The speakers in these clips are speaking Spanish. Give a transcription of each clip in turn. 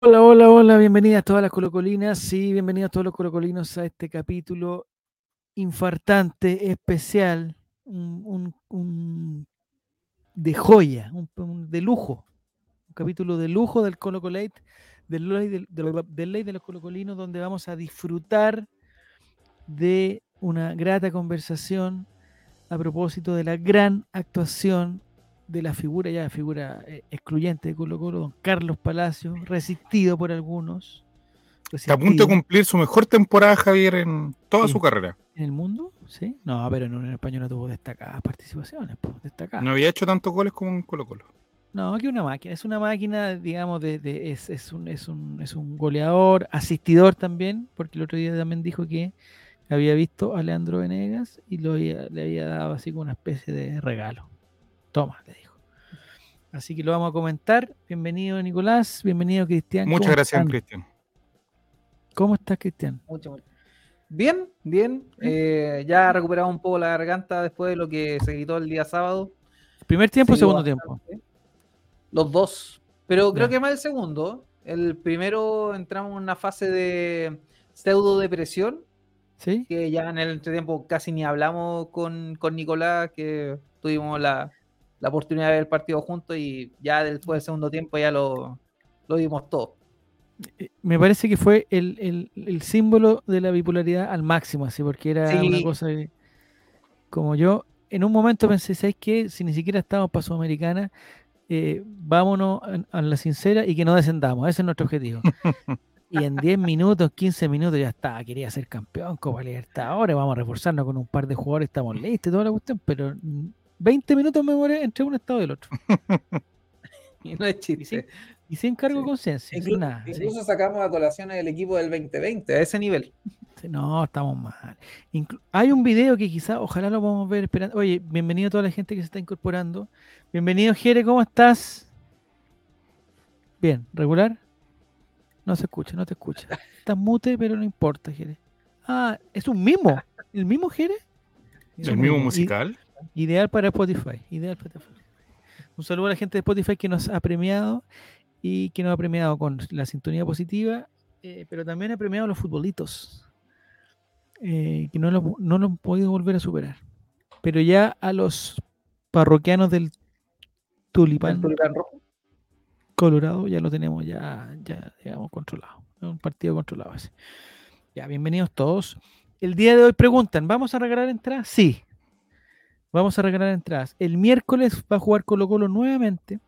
Hola, hola, hola, bienvenidas todas las colocolinas, sí, bienvenidos todos los colocolinos a este capítulo infartante, especial, un, un- de joya, un de lujo, un capítulo de lujo del Colo Colate, del ley, del, del- del ley de los colocolinos, donde vamos a disfrutar de una grata conversación a propósito de la gran actuación de la figura, ya figura eh, excluyente de Colo Colo, don Carlos Palacios, resistido por algunos. Está a punto de cumplir su mejor temporada, Javier, en toda Sí. su carrera. ¿En el mundo? Sí. No, pero en Unión Española tuvo destacadas participaciones, po, destacadas. No había hecho tantos goles como en Colo Colo. No, aquí una máquina, es una máquina, digamos, de, de- es, es un, es, un, es un goleador, asistidor también, porque el otro día también dijo que había visto a Leandro Venegas y lo había- le había dado así como una especie de regalo. Toma, le dijo. Así que lo vamos a comentar. Bienvenido Nicolás, bienvenido Cristian. Muchas ¿Cómo gracias, están? Cristian. ¿Cómo estás, Cristian? Mucho, mucho. Bien, bien. eh, ya ha recuperado un poco la garganta después de lo que se gritó el día sábado. ¿Primer tiempo o segundo tiempo? Los dos. Pero creo Ya. que más el segundo. El primero entramos en una fase de pseudo depresión, ¿Sí? que ya en el entretiempo casi ni hablamos con, con Nicolás, que tuvimos la, la oportunidad de ver el partido juntos y ya después del segundo tiempo ya lo, lo dimos todo. Eh, me parece que fue el, el- el símbolo de la bipolaridad al máximo, así, porque era una cosa que, como yo, en un momento pensé, ¿sabes qué? Si ni siquiera estamos para Sudamericana, eh, vámonos a, a la sincera y que no descendamos, ese es nuestro objetivo. y en 10 minutos, 15 minutos ya está, quería ser campeón, Copa Libertadores, vamos a reforzarnos con un par de jugadores, estamos listos y toda la cuestión, pero mm, 20 minutos me demoré entre un estado y el otro. Y no es Y sin, chiste. y sin cargo de Sí. conciencia, Incluso, nada. sí. incluso sacamos a colación el equipo del 2020, a ese nivel. No, estamos mal. Inclu- hay un video que quizá, ojalá lo podamos ver esperando. Oye, bienvenido a toda la gente que se está incorporando. Bienvenido, Jere, ¿cómo estás? Bien, ¿regular? No se escucha, no te escucha. Estás mute, pero no importa, Jere. Ah, es un mimo. ¿El mismo Jere? Es El mismo musical. Ideal para Spotify. Ideal para Spotify. Un saludo a la gente de Spotify que nos ha premiado y que nos ha premiado con la sintonía positiva, eh, pero también ha premiado a los futbolitos, eh, que no lo, no lo han podido volver a superar. Pero ya a los parroquianos del El Tulipán Tulipán Rojo. Colorado ya lo tenemos ya, ya digamos, controlado. Un partido controlado ese. Ya, bienvenidos todos. El día de hoy preguntan, ¿vamos a regalar entradas? Sí. Vamos a regalar entradas. El miércoles va a jugar Colo Colo nuevamente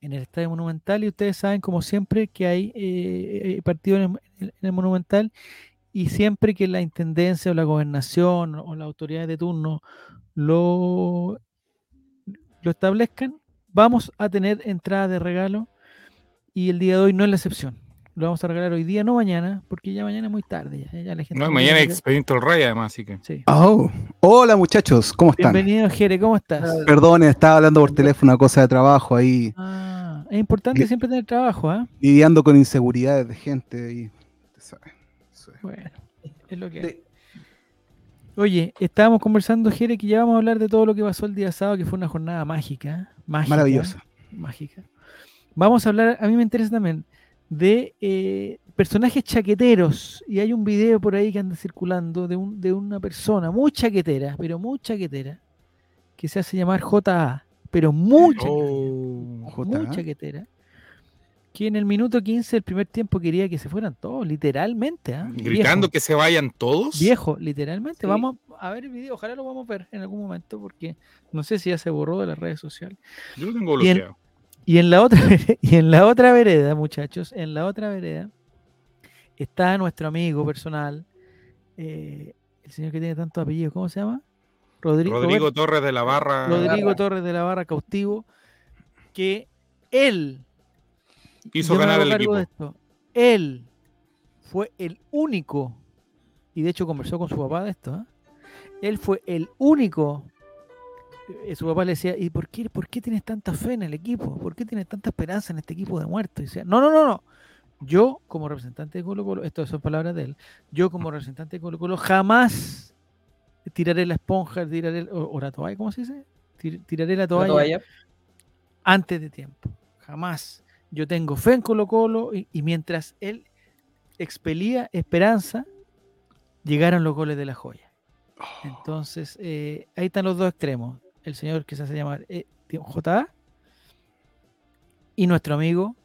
en el Estadio Monumental y ustedes saben, como siempre, que hay eh, eh, partido en el, en el Monumental y siempre que la Intendencia o la Gobernación o las autoridades de turno lo, lo establezcan, vamos a tener entradas de regalo y el día de hoy no es la excepción. Lo vamos a regalar hoy día, no mañana, porque ya mañana es muy tarde. Ya, ya la gente No, mañana quiere- Expediente del Rey, además, así que. Sí. Oh, hola muchachos, ¿cómo están? Bienvenido, Jere, ¿cómo estás? Perdón, estaba hablando por teléfono, una cosa de trabajo ahí, Ah, es importante siempre tener trabajo, ¿ah? lidiando con inseguridades de gente y usted sabe, eso es. Bueno, es lo que hay. Oye, estábamos conversando, Jere, que ya vamos a hablar de todo lo que pasó el día sábado, que fue una jornada mágica. mágica Maravillosa. Mágica. Vamos a hablar, a mí me interesa también, de eh, personajes chaqueteros. Y hay un video por ahí que anda circulando de, un, de una persona muy chaquetera, pero muy chaquetera, que se hace llamar JA, pero muy chaquetera. Oh, muy chaquetera. Que en el minuto 15 del primer tiempo quería que se fueran todos, literalmente. ¿ah? Gritando Viejo. que se vayan todos. Viejo, literalmente. Sí. Vamos a ver el video, ojalá lo vamos a ver en algún momento, porque no sé si ya se borró de las redes sociales. Yo lo tengo bloqueado. Y en la otra, y en la otra vereda, muchachos, en la otra vereda está nuestro amigo personal, eh, el señor que tiene tantos apellidos, ¿cómo se llama? Rodri- Rodrigo Torres de la Barra. Rodrigo. Torres de la Barra Cautivo, que él hizo ganar el equipo. de esto, él fue el único, y de hecho conversó con su papá de esto, ¿ah? él fue el único, eh, su papá le decía, ¿y por qué, por qué tienes tanta fe en el equipo? ¿Por qué tienes tanta esperanza en este equipo de muertos? Y decía, no, no, no, no, yo como representante de Colo Colo, esto son palabras de él, yo como representante de Colo Colo jamás tiraré la esponja, tiraré el- o, o la toalla, ¿cómo se dice? Tir- tiraré la La toalla toalla. antes de tiempo. Jamás. Yo tengo fe en Colo Colo y, y mientras él expelía esperanza, llegaron los goles de la joya. Entonces, eh, ahí están los dos extremos. El señor que se hace llamar eh, JA y nuestro amigo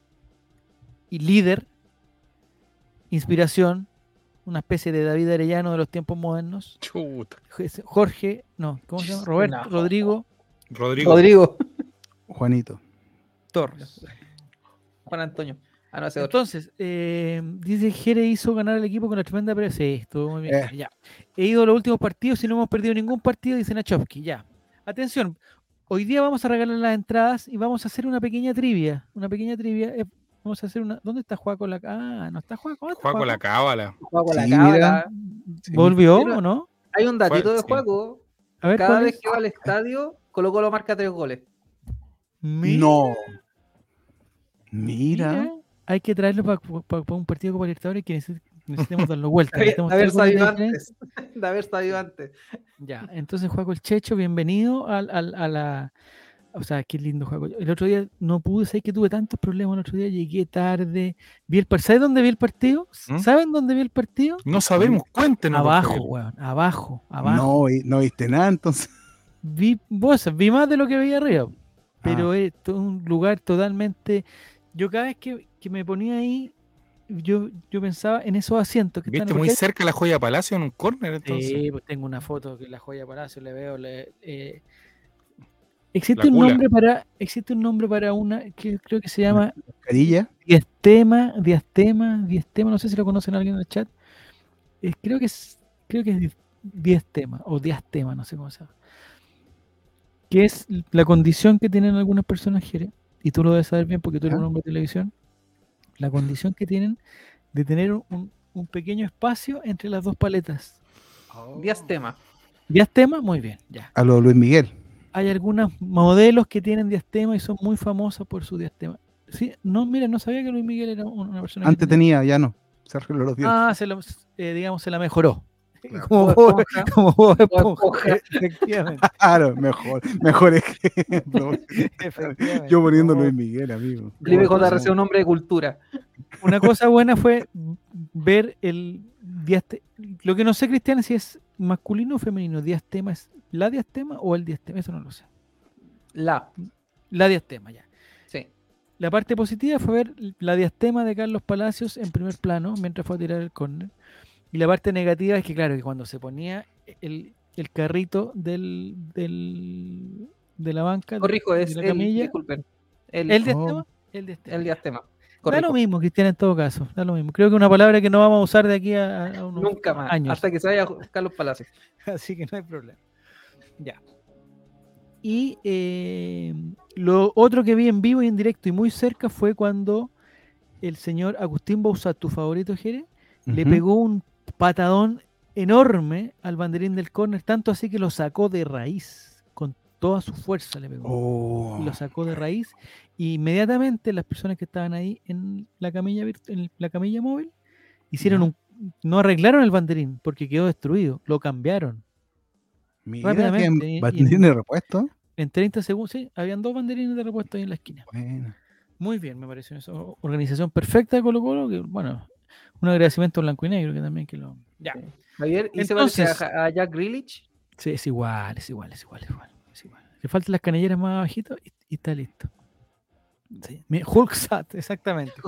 y líder, inspiración, una especie de David Arellano de los tiempos modernos. Chuta. Jorge, no, ¿cómo se llama? Roberto, No. Rodrigo Rodrigo. Rodrigo. Juanito. Torres. Juan Antonio. Ah, no. Entonces, eh, dice Jere hizo ganar al equipo con la tremenda presa. Sí, estuvo muy bien. Eh. Ya. He ido a los últimos partidos y no hemos perdido ningún partido, dice Nachovsky. Ya. Atención, hoy día vamos a regalar las entradas y vamos a hacer una pequeña trivia. Una pequeña trivia. eh, vamos a hacer una. ¿Dónde está Juaco? La... Ah, no está Juaco. ¿Dónde está Juega con la cábala. Juego la Sí, cábala. Sí. ¿Volvió o no? Hay un datito de sí. juego. A ver, Cada ¿cuál vez es? que va al estadio, Colo Colo marca tres goles. Mira, No. Mira. mira, Hay que traerlo para un partido Copa Libertadores que neces- necesitemos darlo vuelta. De haber goles de sabido diferencia. antes. De haber sabido antes. Ya, entonces Juaco el Checho, bienvenido al, al- a la... O sea, qué lindo Juaco. El otro día no pude, sé que tuve tantos problemas el otro día, llegué tarde, vi el partido. ¿Sabes dónde vi el partido? ¿Mm? ¿Saben dónde vi el partido? No sabemos, cuéntenos. Abajo, weón, abajo, abajo. No, no viste nada entonces. Vi, vos, vi más de lo que veía arriba, pero Ah. es un lugar totalmente... Yo cada vez que, que me ponía ahí, yo, yo pensaba en esos asientos que. Viste muy cerca la joya Palacio en un córner, entonces. Sí, pues tengo una foto que la joya Palacio le veo. le- eh, existe La un cula. nombre para, existe un nombre para una que creo que se llama Carilla. diastema, diastema, diastema, no sé si lo conocen alguien en el chat. Eh, creo que es, creo que es di- diastema o diastema, no sé cómo se llama. Que es la condición que tienen algunas personas, Jere, y tú lo debes saber bien porque tú eres un hombre de televisión, la condición que tienen de tener un- un pequeño espacio entre las dos paletas. Diastema. Diastema, muy bien, ya. A lo Luis Miguel. Hay algunos modelos que tienen diastema y son muy famosas por su diastema. Sí, no, mira, no sabía que Luis Miguel era un- una persona que Antes tenía, ya no. Se arregló los dientes. Ah, se la, eh, digamos, se la mejoró. Claro. Como Bob como Bob Esponja, Esponja. Efectivamente, Claro, mejor. Mejor ejemplo. Yo poniendo Luis Miguel, amigo. Felipe JRC, un hombre de cultura. Una cosa buena fue ver el diastema. Lo que no sé, Cristian, si es masculino o femenino. ¿Diastema es la diastema o el diastema? Eso no lo sé. La. La diastema, ya. Sí. La parte positiva fue ver la diastema de Carlos Palacios en primer plano mientras fue a tirar el córner. Y la parte negativa es que, claro, que cuando se ponía el, el carrito del, del- de la banca, de- Corrijo, de es la el, camilla, disculpen. El, el el, diastema, el diastema. diastema. Da Corrijo. lo mismo, Cristian, en todo caso. Da lo mismo. Creo que una palabra que no vamos a usar de aquí a, a unos Nunca más. años. Hasta que se vaya Carlos Palacios. Así que no hay problema. Ya. Y eh, lo otro que vi en vivo y en directo y muy cerca fue cuando el señor Agustín Bausat, tu favorito, Jere, le pegó un patadón enorme al banderín del córner, tanto así que lo sacó de raíz, con toda su fuerza le pegó. Oh. Y lo sacó de raíz. Y inmediatamente las personas que estaban ahí en la camilla, en la camilla móvil hicieron un. No arreglaron el banderín porque quedó destruido, lo cambiaron. Mira, rápidamente, que banderín de repuesto. En 30 segundos, sí, habían dos banderines de repuesto ahí en la esquina. Bueno. Muy bien, me pareció eso. Organización perfecta de Colo Colo, que bueno, un agradecimiento a blanco y negro que también que lo. Ya. Javier, ¿y se Entonces- a, a Jack Grealish? Sí, es igual, es igual, es igual, es igual. Es igual. Le faltan las canilleras más abajitos y, y está listo. Sí. mi- Hulk Sat, exactamente.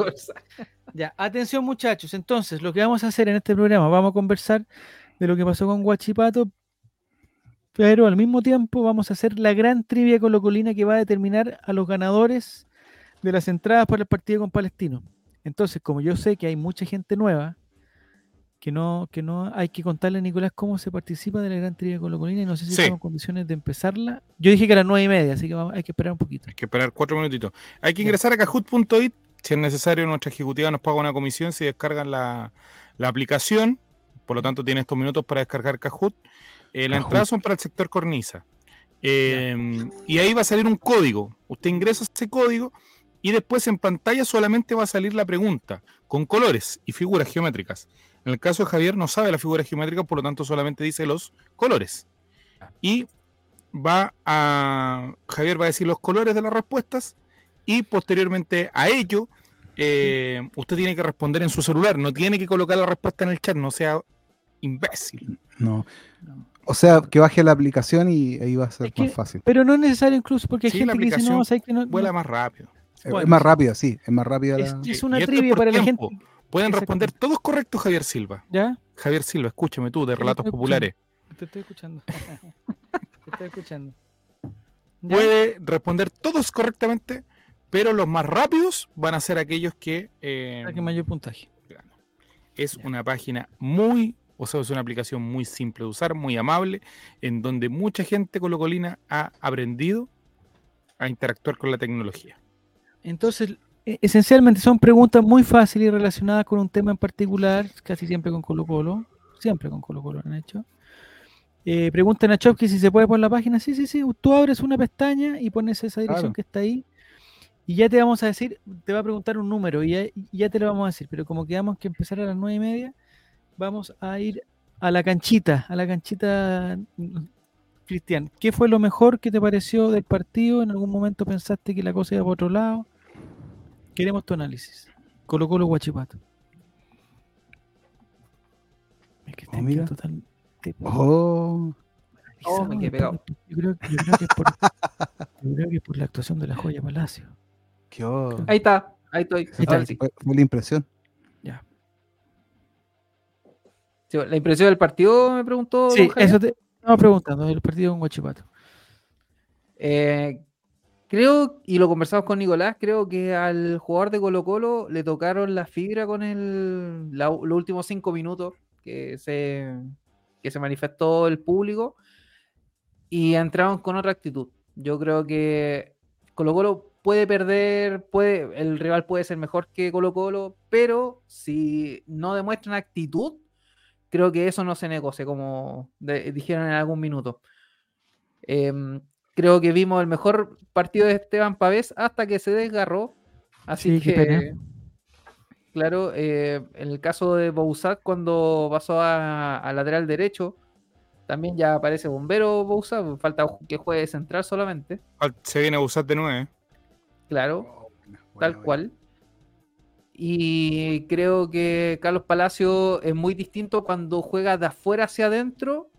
Ya, atención muchachos. Entonces, lo que vamos a hacer en este programa, vamos a conversar de lo que pasó con Guachipato, pero al mismo tiempo vamos a hacer la gran trivia colocolina que va a determinar a los ganadores de las entradas para el partido con Palestino. Entonces, como yo sé que hay mucha gente nueva, que no, que no hay que contarle a Nicolás cómo se participa de la gran trivia colocolina y no sé si Sí. estamos en condiciones de empezarla. Yo dije que a las nueve y media, así que vamos- hay que esperar un poquito. Hay que esperar cuatro minutitos. Hay que ingresar a cajut.it. Si es necesario, nuestra ejecutiva nos paga una comisión si descargan la, la aplicación. Por lo tanto, tiene estos minutos para descargar Kahoot. Eh, las Kahoot. entradas son para el sector cornisa. Eh, y ahí va a salir un código. Usted ingresa ese código Y después en pantalla solamente va a salir la pregunta, con colores y figuras geométricas. En el caso de Javier no sabe las figuras geométricas, por lo tanto solamente dice los colores. Y va a. Javier va a decir los colores de las respuestas. Y posteriormente a ello, eh, usted tiene que responder en su celular. No tiene que colocar la respuesta en el chat, no sea imbécil. No. O sea, que baje la aplicación y ahí va a ser Es que- más fácil. Pero no es necesario incluso porque hay Sí, la gente que dice, no, aplicación ¿sabes que no, Vuela no- más rápido. Es- más rápida, sí. Es más rápida Es- la... es Y- una trivia para la gente. Pueden responder todos correctos, Javier Silva. ¿Ya? Javier Silva, escúchame tú, de Relatos Populares. Te estoy escuchando. Te estoy escuchando. ¿Ya? Puede responder todos correctamente, pero los más rápidos van a ser aquellos que... eh, que mayor puntaje. es Ya. una página muy, o sea, es una aplicación muy simple de usar, muy amable, en donde mucha gente colocolina ha aprendido a interactuar con la tecnología. Entonces, e- esencialmente son preguntas muy fáciles y relacionadas con un tema en particular, casi siempre con Colo Colo, siempre con Colo Colo lo han hecho. Eh, preguntan a si se puede por la página. Sí, sí, sí. Tú abres una pestaña y pones esa dirección Claro. que está ahí. Y ya te vamos a decir, te va a preguntar un número y ya, ya te lo vamos a decir. Pero como quedamos que empezar a las nueve y media, vamos a ir a la canchita, a la canchita, mm, Cristian. ¿Qué fue lo mejor que te pareció del partido? ¿En algún momento pensaste que la cosa iba por otro lado? Queremos tu análisis. Colo Colo Guachipato. Es que Oh, tío mira. total- Oh, Oh, me quedé pegado. Yo creo, yo creo que es por, yo creo que es por la actuación de la joya Palacio. qué oh. Ahí está, ahí estoy. Ahí está. Sí. Fue, fue la impresión. Sí, La impresión del partido me preguntó. Sí, eso te estaba preguntando, el partido con Guachipato. Eh, creo, y lo conversamos con Nicolás, creo que al jugador de Colo Colo le tocaron la fibra con el, la- los últimos cinco minutos que se, que se manifestó el público y entraron con otra actitud. Yo creo que Colo Colo puede perder, puede, el rival puede ser mejor que Colo Colo, pero si no demuestran actitud, creo que eso no se negocia, como dijeron en algún minuto. Em, creo que vimos el mejor partido de Esteban Pavés hasta que se desgarró. Así Sí, que, pena. claro, eh, en el caso de Bouzat, cuando pasó a, a lateral derecho, también ya aparece bombero Bouzat, falta que juegue de central solamente, Se viene usar de nuevo. ¿eh? claro, Oh, tal cual. Y creo que Carlos Palacio es muy distinto cuando juega de afuera hacia adentro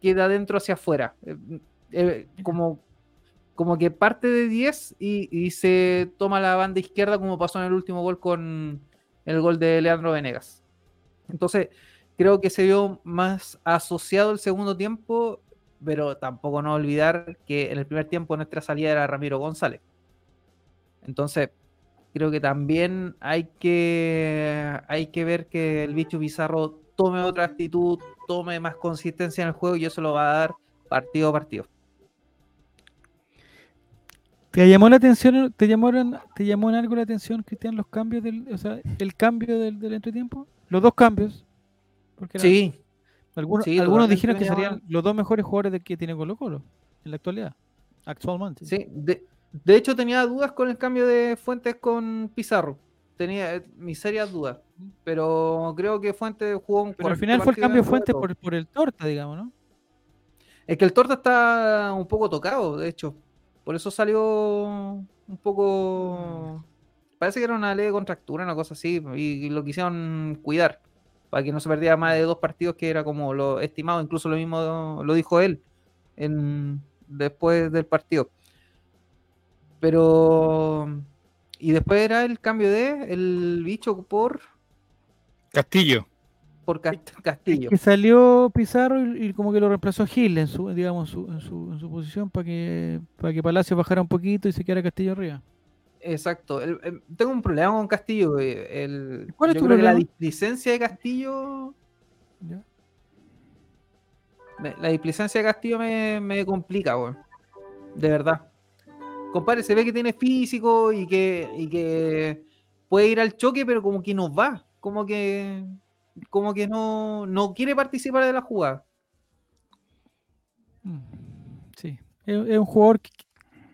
que de adentro hacia afuera. Eh, como, como que parte de 10 y, y se toma la banda izquierda como pasó en el último gol con el gol de Leandro Venegas. Entonces, creo que se vio más asociado el segundo tiempo, pero tampoco no olvidar que en el primer tiempo nuestra salida era Ramiro González. Entonces, creo que también hay que, hay que ver que el bicho Pizarro tome otra actitud, tome más consistencia en el juego y eso lo va a dar partido a partido. ¿Te llamó la atención, te llamaron, te llamó en algo la atención, Cristian, los cambios del, o sea, el cambio del, del entretiempo? Los dos cambios. Porque Sí, algunos, sí, algunos totalmente dijeron que serían los dos mejores jugadores de que tiene Colo Colo en la actualidad, actualmente. sí. De, de hecho, tenía dudas con el cambio de Fuentes con Pizarro. Tenía eh, mis serias dudas. Pero creo que Fuentes jugó un Pero al final fue el cambio de fuente todo. por, por el torta, digamos, ¿no? Es que el Torta está un poco tocado, de hecho. Por eso salió un poco. Parece que era una leve contractura, una cosa así. Y, lo quisieron cuidar. Para que no se perdiera más de dos partidos, que era como lo estimado. Incluso lo mismo lo dijo él después del partido. Pero. Y después era el cambio de el bicho por, Castillo. Por Cast- Castillo. Que salió Pizarro y, y como que lo reemplazó Gil en su, digamos, su- en, su, en su posición para que, para que Palacio bajara un poquito y se quedara Castillo arriba. Exacto. El- el- tengo un problema con Castillo. El, ¿Cuál es yo tu creo que la problema? displicencia de Castillo. ¿ya? la displicencia de Castillo me, me complica, weón. De verdad. Compadre, se ve que tiene físico y que, y que puede ir al choque, pero como que no va. Como que. Como que no, no quiere participar de la jugada. Mm, Sí, es, es un jugador que,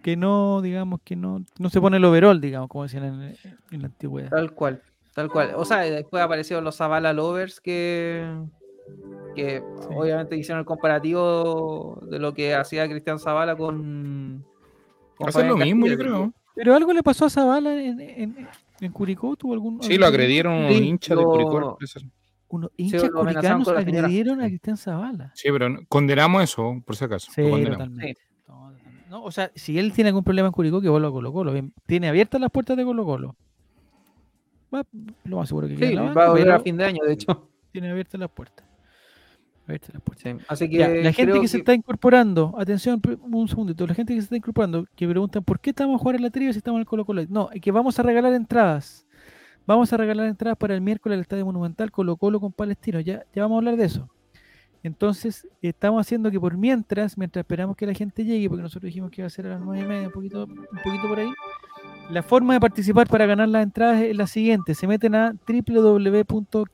que no, digamos, que no, no se pone el overall, digamos, como decían en, en la antigüedad. Tal cual, tal cual. O sea, después aparecieron los Zavala Lovers que, que Sí. obviamente hicieron el comparativo de lo que hacía Cristian Zavala con. con Hace lo mismo, yo creo. Pero algo le pasó a Zavala en, en, en Curicó, tuvo algún. Sí, lo agredieron Sí, hinchas de lo- Curicó. Unos Sí, hinchas amenazaron curicanos agredieron a Cristian Zavala. Sí, pero no- condenamos eso, por si acaso. Sí, totalmente. No, o sea, si él tiene algún problema en Curicó, que vuelva a Colo Colo. Bien, Tiene abiertas las puertas de Colo Colo. Va, lo más seguro que Sí, va a volver a fin de año, de hecho. tiene abiertas las puertas. Abiertas las puertas. Sí, Así que Ya, la gente que se está incorporando, atención, un segundito, la gente que se está incorporando, que preguntan por qué estamos a jugar en la trivia si estamos en el Colo Colo. No, es que vamos a regalar entradas. Vamos a regalar entradas para el miércoles al Estadio Monumental Colo Colo con Palestino. Ya, ya vamos a hablar de eso. Entonces, estamos haciendo que por mientras, mientras esperamos que la gente llegue, porque nosotros dijimos que iba a ser a las nueve y media, un poquito, un poquito por ahí, la forma de participar para ganar las entradas es la siguiente. Se meten a www.kahoot.it.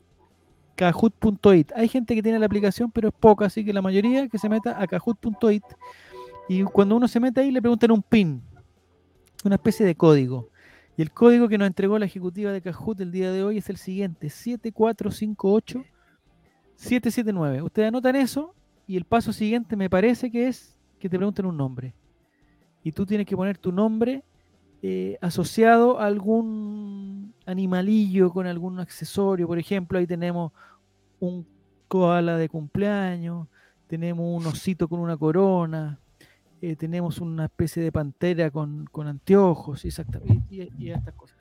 Hay gente que tiene la aplicación, pero es poca, así que la mayoría que se meta a kahoot.it. Y cuando uno se mete ahí, le preguntan un PIN, una especie de código. Y el código que nos entregó la ejecutiva de Kahoot el día de hoy es el siguiente: 7458 779. Ustedes anotan eso y el paso siguiente me parece que es que te pregunten un nombre. Y tú tienes que poner tu nombre eh, asociado a algún animalillo con algún accesorio. Por ejemplo, ahí tenemos un koala de cumpleaños, tenemos un osito con una corona, eh, tenemos una especie de pantera con, con anteojos, exactamente, y, y- y estas cosas.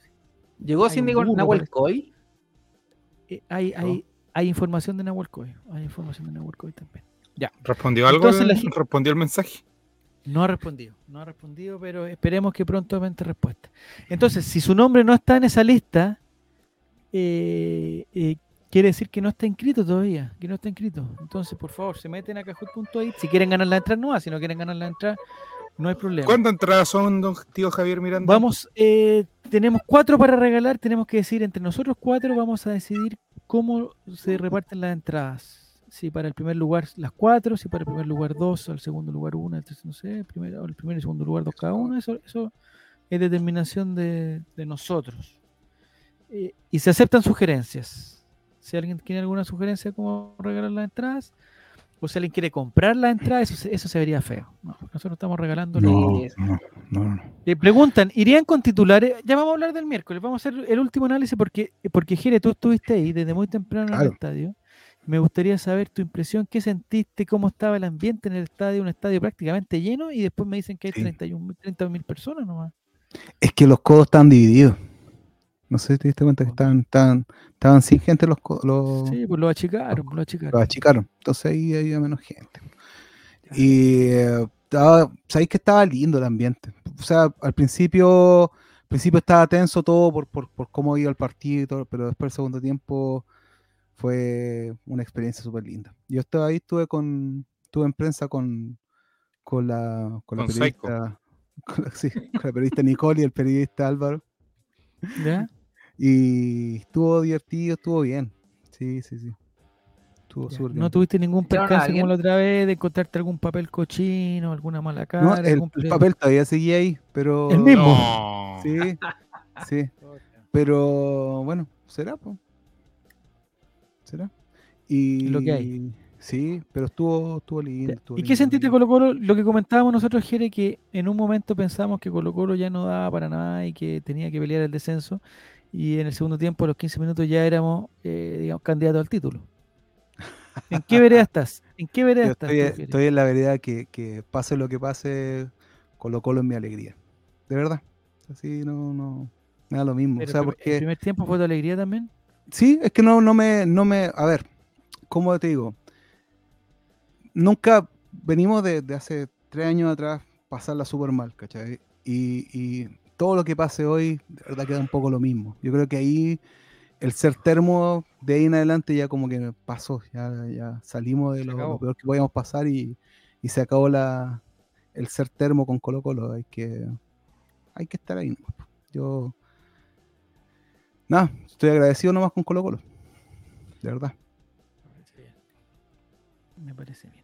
Llegó hay Cindy burro, Nahuel. Coy. Eh, hay, hay, hay información de Nahuelcoy, hay información de Nahuelcoy también. ¿Respondió algo? Entonces la ¿Respondió el mensaje? No ha respondido, no ha respondido, pero esperemos que prontamente respuesta. Entonces, si su nombre no está en esa lista, eh, eh, quiere decir que no está inscrito todavía, que no está inscrito. Entonces, por favor, se meten a cajut.it. Si quieren ganar la entrada, no, si no quieren ganar la entrada, no hay problema. ¿Cuántas entradas son, don tío Javier Miranda? Vamos, eh, tenemos cuatro para regalar, tenemos que decir entre nosotros cuatro, vamos a decidir cómo se reparten las entradas. Si para el primer lugar las cuatro, si para el primer lugar dos, al segundo lugar una, el tercero, no sé, el primer, el primer y segundo lugar dos cada uno, eso, eso es determinación de, de nosotros. Eh, y se aceptan sugerencias. Si alguien tiene alguna sugerencia de cómo regalar las entradas, o si alguien quiere comprar las entradas, eso, se- eso se vería feo. No, nosotros estamos regalando No, no, no, le preguntan, ¿irían con titulares? Ya vamos a hablar del miércoles, vamos a hacer el último análisis porque, porque Jere, tú estuviste ahí desde muy temprano en el estadio. Me gustaría saber tu impresión, qué sentiste, cómo estaba el ambiente en el estadio, un estadio prácticamente lleno y después me dicen que hay Sí. 31 30 mil personas nomás. Es que los codos estaban divididos. No sé si te diste cuenta que estaban, estaban, estaban sin gente los, los, Sí, pues lo achicaron, lo achicaron. los achicaron. Entonces ahí había menos gente. Y eh, estaba, sabéis que estaba lindo el ambiente. O sea, al principio, al principio estaba tenso todo por, por, por cómo iba el partido y todo, pero después el segundo tiempo fue una experiencia súper linda. Yo estaba ahí, estuve con, estuve en prensa con, con la, con Con periodista, con la, sí, con la periodista Nicole y el periodista Álvaro. ¿Ya? Y estuvo divertido, estuvo bien. Sí, sí, sí. Estuvo Ya. súper bien. No tuviste ningún ¿Echaron a percance como la otra vez de encontrarte algún papel cochino, alguna mala cara. No, el, algún el problema? papel todavía seguía ahí, pero. El mismo. No. Sí, sí. Pero bueno, será, pues. ¿Será? Y. Lo que hay. Sí, pero estuvo, estuvo lindo. Ya. estuvo ¿Y qué sentiste lindo. Colo Colo? Lo que comentábamos nosotros, Jere, que en un momento pensamos que Colo Colo ya no daba para nada y que tenía que pelear el descenso. Y en el segundo tiempo, a los 15 minutos, ya éramos, eh, digamos, candidatos al título. ¿En qué vereda estás? ¿En qué vereda Yo estás? estoy, en la verdad que, que pase lo que pase, Colo Colo es mi alegría. De verdad. Así no, no. Me da lo mismo. Pero o sea, el porque. primer tiempo fue tu alegría también. Sí, es que no, no me, no me, a ver, ¿cómo te digo? Nunca venimos de, de hace tres años atrás pasarla súper mal, ¿cachai? Y, y todo lo que pase hoy, de verdad queda un poco lo mismo. Yo creo que ahí el ser termo de ahí en adelante ya como que pasó, ya, ya salimos de lo, peor que podíamos pasar y, y se acabó la, el ser termo con Colo Colo. Hay que, hay que estar ahí. Yo, nada, estoy agradecido nomás con Colo Colo. De verdad. Me parece bien.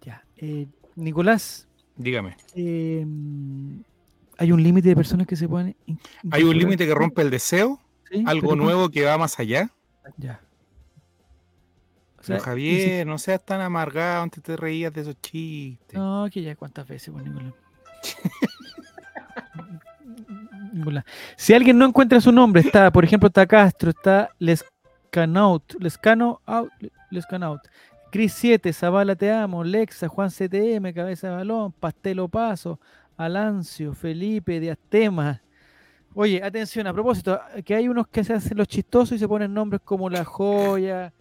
Ya. eh, Nicolás, Dígame. eh, hay un límite de personas que se pueden. ¿Hay un límite que rompe el deseo? Sí, ¿Algo nuevo que va más allá? Ya. O sea, Javier, no seas tan amargado, antes te reías de esos chistes. No, que ya cuántas veces, pues, Nicolás. Nicolás. Si alguien no encuentra su nombre, está, por ejemplo, está Castro, está Lescanaut, Lescano out, Lescanaut, Cris 7, Zavala Te Amo, Lexa, Juan CTM, Cabeza de Balón, Pastelo Paso, Alancio, Felipe, Diastema. Oye, atención, a propósito, que hay unos que se hacen los chistosos y se ponen nombres como La Joya,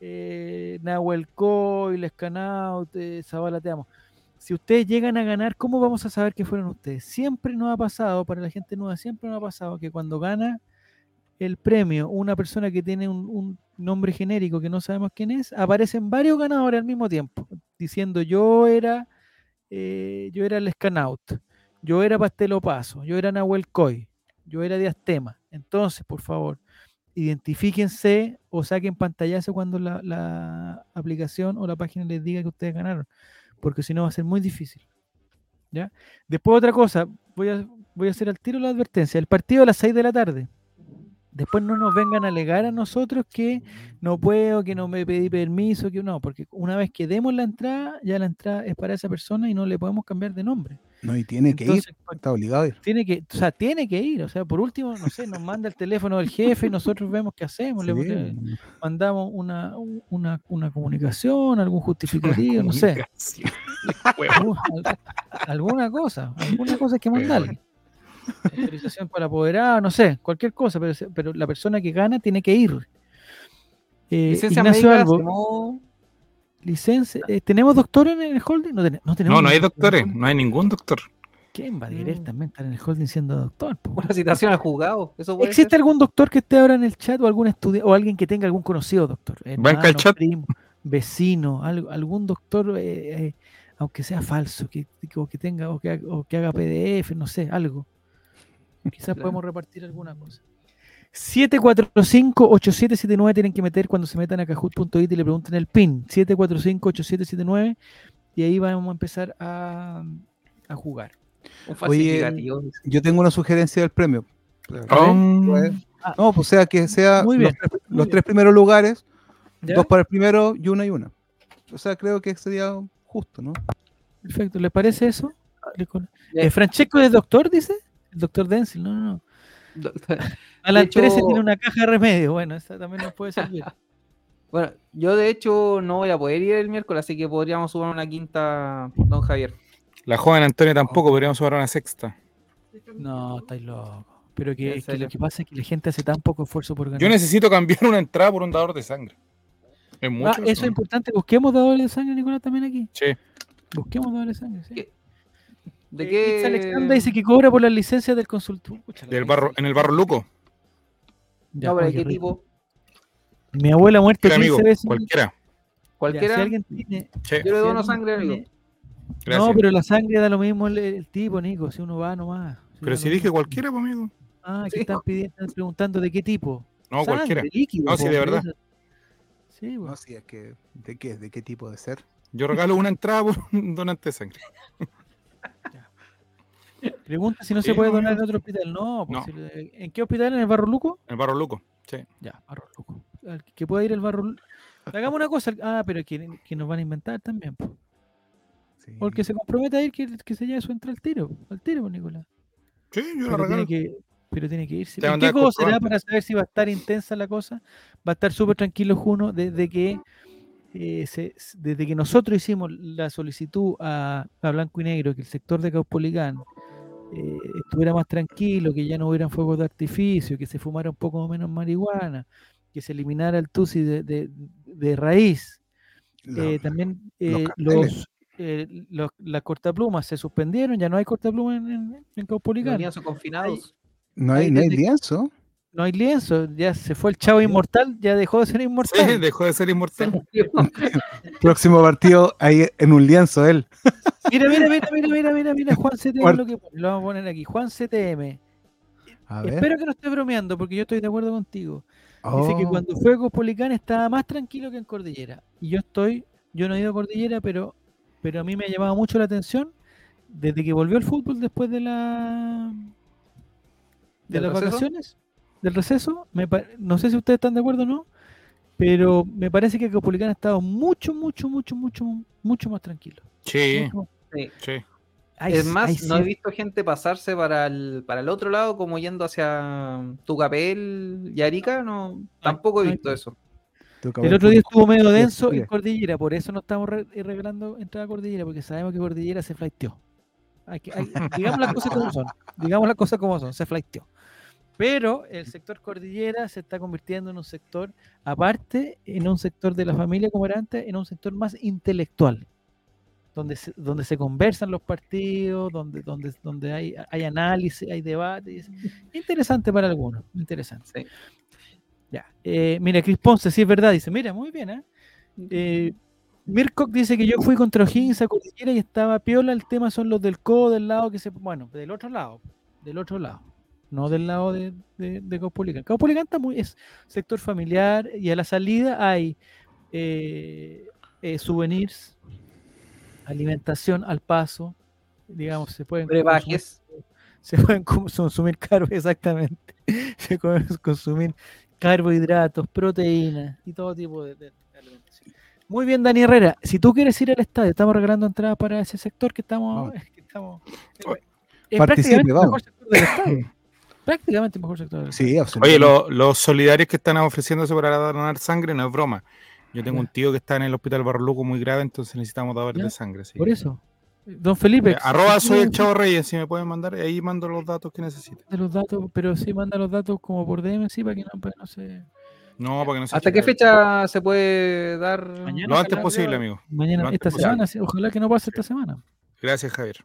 eh, Nahuel Coy, Zavala Te Amo si ustedes llegan a ganar, ¿cómo vamos a saber que fueron ustedes? Siempre nos ha pasado, para la gente nueva, siempre nos ha pasado que cuando gana el premio una persona que tiene un nombre genérico que no sabemos quién es, aparecen varios ganadores al mismo tiempo, diciendo yo era, eh, yo era el Scanaut, yo era Pastelo Paso, yo era Nahuel Coy, yo era Diastema. Entonces, por favor, identifíquense o saquen pantallazo cuando la, la aplicación o la página les diga que ustedes ganaron porque si no va a ser muy difícil. ¿ya? Después otra cosa, voy a, voy a hacer al tiro la advertencia, el partido a las 6 de la tarde. Después no nos vengan a alegar a nosotros que no puedo, que no me pedí permiso, que no, porque una vez que demos la entrada, ya la entrada es para esa persona y no le podemos cambiar de nombre. No, y tiene que ir, Entonces, está obligado a ir. tiene que, o sea, tiene que ir, o sea, por último, no sé, nos manda el teléfono del jefe y nosotros vemos qué hacemos, le- mandamos una, una, una comunicación, algún justificativo, no sé. Alguna cosa, alguna cosa hay que mandarle. Autorización para apoderado, no sé, cualquier cosa, pero, pero la persona que gana tiene que ir. Eh, Licencia Ignacio médica, Albo, licencia, eh, ¿tenemos doctor en el holding? No, ten- no tenemos No, no hay doctores, doctor. no hay ningún doctor. ¿Quién va a Mm. directamente estar en el holding siendo doctor? po? una citación al juzgado. Eso ¿Existe ser. algún doctor que esté ahora en el chat o algún estudiante o alguien que tenga algún conocido doctor? Banca el Hermano, chat. primo, vecino, algo- algún doctor, eh, eh, aunque sea falso, que, que- o que tenga o que, haga- o que haga PDF, no sé, algo. Quizás Claro. podemos repartir alguna cosa. 745-8779 tienen que meter cuando se metan a kahoot.it y le pregunten el PIN. 745-8779 y ahí vamos a empezar a, a jugar. Un Oye. Yo tengo una sugerencia del premio. Oh, Pues, Ah. No, pues sea que sea Muy los, bien, tres- muy los bien. tres primeros lugares, ¿Ya? dos para el primero y una y una. O sea, creo que sería justo, ¿no? Perfecto, ¿le parece eso? Ya. Eh, ¿Francesco es doctor, dice? El doctor Denzil, no, no, no. Alan hecho- 13 tiene una caja de remedio, bueno, esa también nos puede servir. Bueno, yo de hecho no voy a poder ir el miércoles, así que podríamos subir una quinta, don Javier. La joven Antonio tampoco, podríamos jugar una sexta. No, estáis loco. Pero que, lo que pasa es que la gente hace tan poco esfuerzo por ganar. Yo necesito cambiar una entrada por un dador de sangre. Es Ah, mucho. eso es importante. Busquemos dadores de sangre, Nicolás, también aquí. Sí. Busquemos dadores de sangre. Sí. ¿De Eh, qué? Alexandra dice que cobra por las licencias del consultor. Del barro, en el barro Luco. Ya, No, pero ¿de oye, qué tipo? Mi abuela Cualquiera, 15 amigo, veces. cualquiera. Ya, Cualquiera. si alguien tiene, Sí, Yo le si dono alguien sangre, amigo. gracias. No, pero la sangre da lo mismo el, el tipo, Nico, si uno va nomás. Pero da si dije mismo. cualquiera, pues, amigo. Ah, Sí. están pidiendo, están preguntando de qué tipo. No, Sangre, cualquiera. líquido, No, sí, de verdad. eso. Sí, No, bueno. sí, es que, ¿de qué? ¿De qué tipo de ser? Yo regalo una entrada por un donante de sangre. Pregunta si no se puede donar en otro hospital. No, pues No. si le- ¿en qué hospital? ¿En el Barro Luco? En el barro Luco. Sí. Ya, Barro Luco. Que pueda ir al Barro Luco. Hagamos una cosa. Ah, pero que, que nos van a inventar también. po. Sí. O el que se comprometa a ir, que, que se lleve su entrada al tiro. Al tiro, pues, Nicolás. Sí, yo la Pero tiene regalo. que, pero tiene que irse. Te ¿En mandé qué el cosa será para saber si va a estar intensa la cosa? Va a estar súper tranquilo Juno desde que eh, se- desde que nosotros hicimos la solicitud a, a Blanco y Negro que el sector de Caupolicán eh, estuviera más tranquilo, que ya no hubieran fuegos de artificio, que se fumara un poco menos marihuana, que se eliminara el TUSI de, de- de raíz. Eh, también los eh, los, eh, los- las cortaplumas se suspendieron, ya no hay cortaplumas en, en, en Caupolicán. Venían sus confinados. no hay, no hay lienzo. No hay lienzo, ya se fue el chavo inmortal, ya dejó de ser Sí, inmortal. dejó de ser inmortal. Próximo partido ahí en un lienzo él. Mira, mira, mira, mira, mira, mira, mira, Juan CTM lo que lo vamos a poner aquí. Juan CTM. A ver. Espero que no esté bromeando, porque yo estoy de acuerdo contigo. Dice que Oh, cuando fue a Caupolicán estaba más tranquilo que en Cordillera. Y yo estoy, yo no he ido a Cordillera, pero, pero a mí me ha llamado mucho la atención desde que volvió el fútbol después de la de ¿Del las receso? vacaciones, del receso, me no sé si ustedes están de acuerdo o no, pero me parece que Copulicán ha estado mucho, mucho, mucho, mucho, mucho más tranquilo. Sí, Mucho más- Sí. sí. Hay- es más, no he visto gente pasarse para el, para el otro lado, como yendo hacia Tucapel y Arica, no, tampoco he visto eso. El otro día estuvo medio denso en Cordillera, por eso no estamos re- eh, revelando entrada a Cordillera, porque sabemos que Cordillera se flaiteó. Hay que- hay- digamos las cosas como son, digamos las cosas como son, se flaiteó. Pero el sector Cordillera se está convirtiendo en un sector, aparte, en un sector de la familia como era antes, en un sector más intelectual, donde se, donde se conversan los partidos, donde, donde, donde hay, hay análisis, hay debate. y es interesante para algunos, interesante. Sí. Ya. eh, mira, Cris Ponce, sí es verdad, dice, mira, muy bien, ¿eh? Eh, Mircock dice que yo fui contra O'Higgins a Cordillera y estaba piola. El tema son los del codo, del lado que se. Bueno, del otro lado. Del otro lado. No del lado de, de, de Caupolicán. Caupolicán está muy, es sector familiar y a la salida hay eh, eh, souvenirs, alimentación al paso. Digamos, se pueden. consumir- Brebajes. se pueden cons- consumir carbo, exactamente. Se pueden consumir carbohidratos, proteínas y todo tipo de, de alimentación. Muy bien, Dani Herrera. Si tú quieres ir al estadio, estamos regalando entradas para ese sector que estamos. que estamos es Participe, prácticamente el vamos. mejor sector del estadio. Prácticamente el mejor sector. Sí, absolutamente. Oye, lo- los solidarios que están ofreciéndose para donar sangre no es broma. Yo tengo Ya. un tío que está en el hospital Barro Luco muy grave, entonces necesitamos dadores de sangre. sí. Por eso. Don Felipe. Eh, arroba soy el Chavo Reyes, si me pueden mandar, ahí mando los datos que necesiten. de los datos, pero sí manda los datos como por DM, sí, para que no, para que no se. No, para que no se ¿Hasta qué fecha se puede dar? Mañana. Lo antes posible, amigo. Mañana, esta posible. semana, sí, ojalá que no pase esta semana. Gracias, Javier.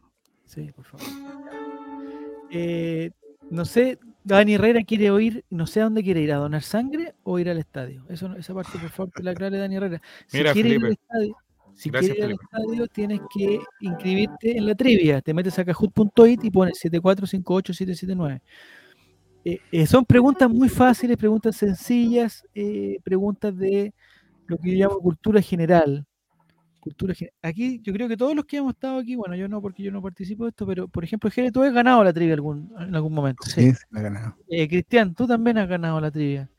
Sí, por favor. Eh, no sé, Dani Herrera quiere oír, no sé a dónde quiere ir, a donar sangre o ir al estadio. Eso, esa parte, por favor, que la aclare Dani Herrera. Si Mira, quiere ir al estadio, si Gracias, quieres ir al estadio, tienes que inscribirte en la trivia. Te metes a cajut.it y pones 7458779. Eh, eh, son preguntas muy fáciles, preguntas sencillas, eh, preguntas de lo que yo llamo cultura general. Cultura gen- Aquí yo creo que todos los que hemos estado aquí, bueno, yo no porque yo no participo de esto, pero por ejemplo, Jere, tú has ganado la trivia algún, en algún momento. Sí. Sí, ha ganado. Eh, Cristian, tú también has ganado la trivia.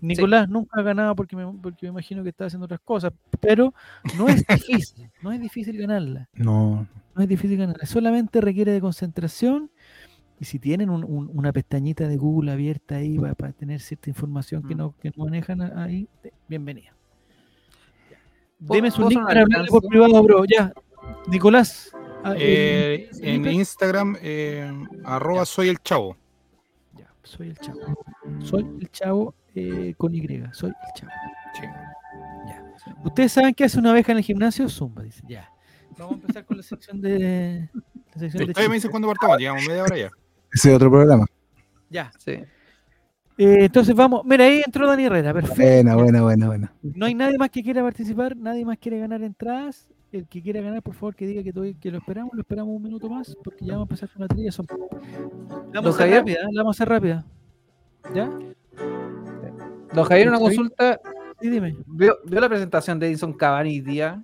Nicolás nunca ha ganado porque me, porque me imagino que está haciendo otras cosas, pero no es difícil, no es difícil ganarla, No, no es difícil ganarla, solamente requiere de concentración y si tienen un- un- una pestañita de Google abierta ahí para, para tener cierta información que Mm. no, que no manejan ahí, bienvenida. ¿Puedo- Deme su link para hablarle por privado, bro, ya. Nicolás. ah, Eh, el- en. Instagram, eh, arroba soy el Chavo. Ya, soy el chavo. Soy el chavo eh, con Y. Soy el chavo. Sí. Ya. ¿Ustedes saben qué hace una abeja en el gimnasio? Zumba, dice. Ya. Vamos a empezar con la sección de. La sección de Oye, me dicen chistes. cuándo partamos, llevamos media hora ya. ese es otro programa. Ya. Sí. Eh, entonces vamos. Mira, ahí entró Dani Herrera. Perfecto. Buena, buena, buena, buena. No hay nadie más que quiera participar. Nadie más quiere ganar entradas. El que quiera ganar, por favor, que diga que, todavía- que lo esperamos. Lo esperamos un minuto más porque ya vamos a empezar con la trilla. Son... La vamos a hacer rápida. ¿eh? La vamos a hacer rápida. ¿Ya? Don Javier, una consulta. Sí, dime. ¿Vio, vio la presentación de Edison Cavani día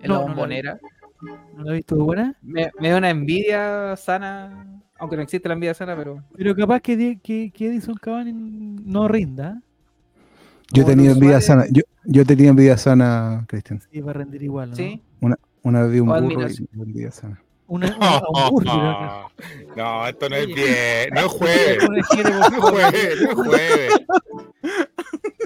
en No, no la la vi. bombonera? ¿No la he visto buena? Me, me da una envidia sana, aunque no existe la envidia sana, pero Pero capaz que, que, que Edison Cavani no rinda. Yo tenía envidia sana. Yo, yo tenía envidia sana, Cristian. Sí, va a rendir igual. ¿no? sí. Una vez vi un O burro y envidia sana. Una, una- un burro, No, esto no es bien, no es jueves. Una No jueves, no es jueves.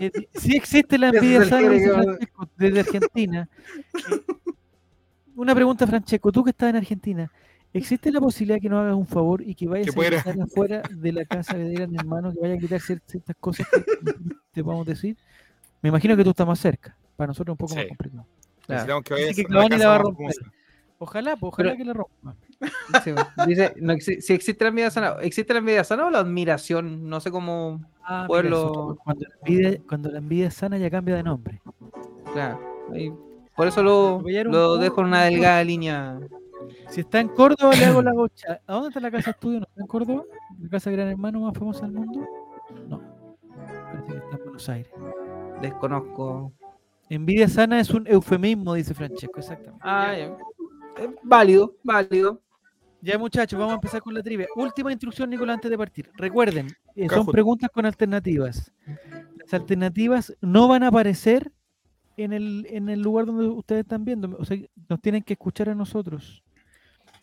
Eh, Sí existe la envidia sana, va- Francesco, desde Argentina. Eh, Una pregunta, Francesco, tú que estás en Argentina, ¿existe la posibilidad que nos hagas un favor y que vayas Que a gritar afuera de la casa de mi hermano, que vaya a cier- ciertas cosas que te vamos a decir? Me imagino que tú estás más cerca, para nosotros es un poco más complicado. Necesitamos que Dice vayas que a la Cavani casa la va a más romper. famosa. Ojalá, pues, ojalá Pero- que la rompa. Sí, dice, no si existe la envidia sana, ¿existe la envidia sana o la admiración? No sé cómo. Ah, mira, Pueblo- eso, cuando, la envidia, cuando la envidia es sana ya cambia de nombre. Claro, ahí- por eso lo, lo dejo en una delgada línea. Si está en Córdoba, le hago la gocha. ¿A dónde está la casa estudio? ¿No está en Córdoba? ¿La casa Gran Hermano más famosa del mundo? No. Parece que está en Buenos Aires. Desconozco. Envidia sana es un eufemismo, dice Francesco, exactamente. Ah, ya. Eh, válido, válido. Ya muchachos, vamos a empezar con la trivia. Última instrucción, Nicolás, antes de partir. Recuerden, eh, son preguntas con alternativas. Las alternativas no van a aparecer en el, en el lugar donde ustedes están viendo. O sea, nos tienen que escuchar a nosotros.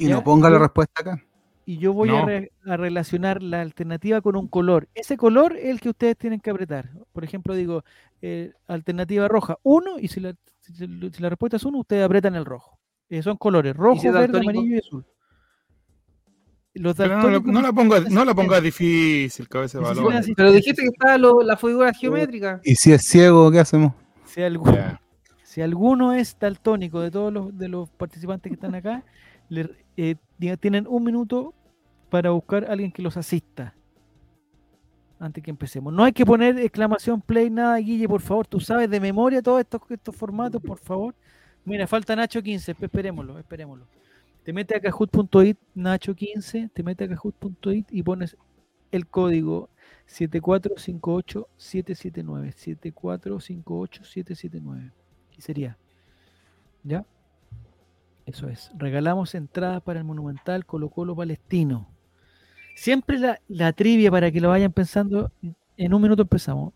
Y Ya, no ponga la respuesta acá. Y yo voy a, No. re- a relacionar la alternativa con un color. Ese color es el que ustedes tienen que apretar. Por ejemplo, digo, eh, alternativa roja, 1, y si la, si, si la respuesta es 1, ustedes apretan el rojo. Eh, son colores, rojo, si verde, daltónico? amarillo y azul. Los Pero no, la- daltónicos no la ponga, no la ponga difícil, cabeza de balón. Pero dijiste que estaba lo- la figura geométrica. Y si es ciego, ¿qué hacemos? Si, algu- Ya. si alguno es daltónico de todos los, de los participantes que están acá, eh, tienen un minuto para buscar a alguien que los asista. Antes que empecemos. No hay que poner exclamación play, nada, Guille, por favor. Tú sabes de memoria todos estos, estos formatos, por favor. Mira, falta Nacho 15, esp- esperémoslo, esperémoslo. Te metes a kahoot.it, Nacho 15, te metes a kahoot.it y pones el código 7458779. 7458779. Y sería. ¿Ya? Eso es. Regalamos entradas para el Monumental Colo Colo Palestino. Siempre la, la trivia, para que lo vayan pensando, en un minuto empezamos,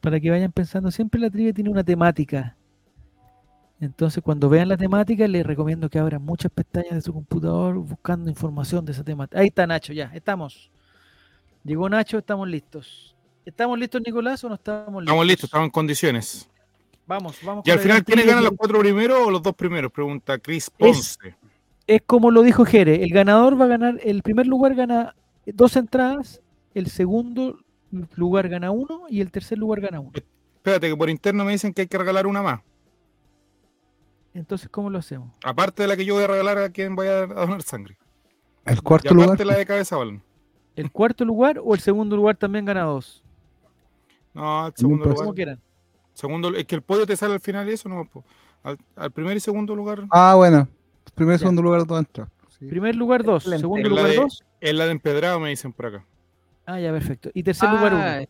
para que vayan pensando, siempre la trivia tiene una temática. Entonces, cuando vean la temática, les recomiendo que abran muchas pestañas de su computador buscando información de esa temática. Ahí está Nacho, ya, estamos. Llegó Nacho, estamos listos. ¿Estamos listos, Nicolás, o no estamos listos? Estamos listos, estamos en condiciones. Vamos, vamos. Y al final, ¿quiénes ganan los cuatro primeros o los dos primeros? Pregunta Chris Ponce. es como lo dijo Jere, el ganador va a ganar, el primer lugar gana dos entradas, el segundo lugar gana uno y el tercer lugar gana uno. Espérate, que por interno me dicen que hay que regalar una más. Entonces, ¿cómo lo hacemos? Aparte de la que yo voy a regalar a quien vaya a donar sangre. El Y cuarto aparte lugar. la de cabeza balón. ¿El cuarto lugar o el segundo lugar también gana dos? No, el segundo lugar. Como quieran. Segundo, es que el podio te sale al final y eso no. po. Al, al primer y segundo lugar. Ah, bueno. Primer y segundo lugar, todo entra. Sí. Primer lugar dos, Excelente. segundo lugar de- dos. Es la de empedrado, me dicen por acá. Ah, ya, perfecto. Y tercer lugar uno. Ah,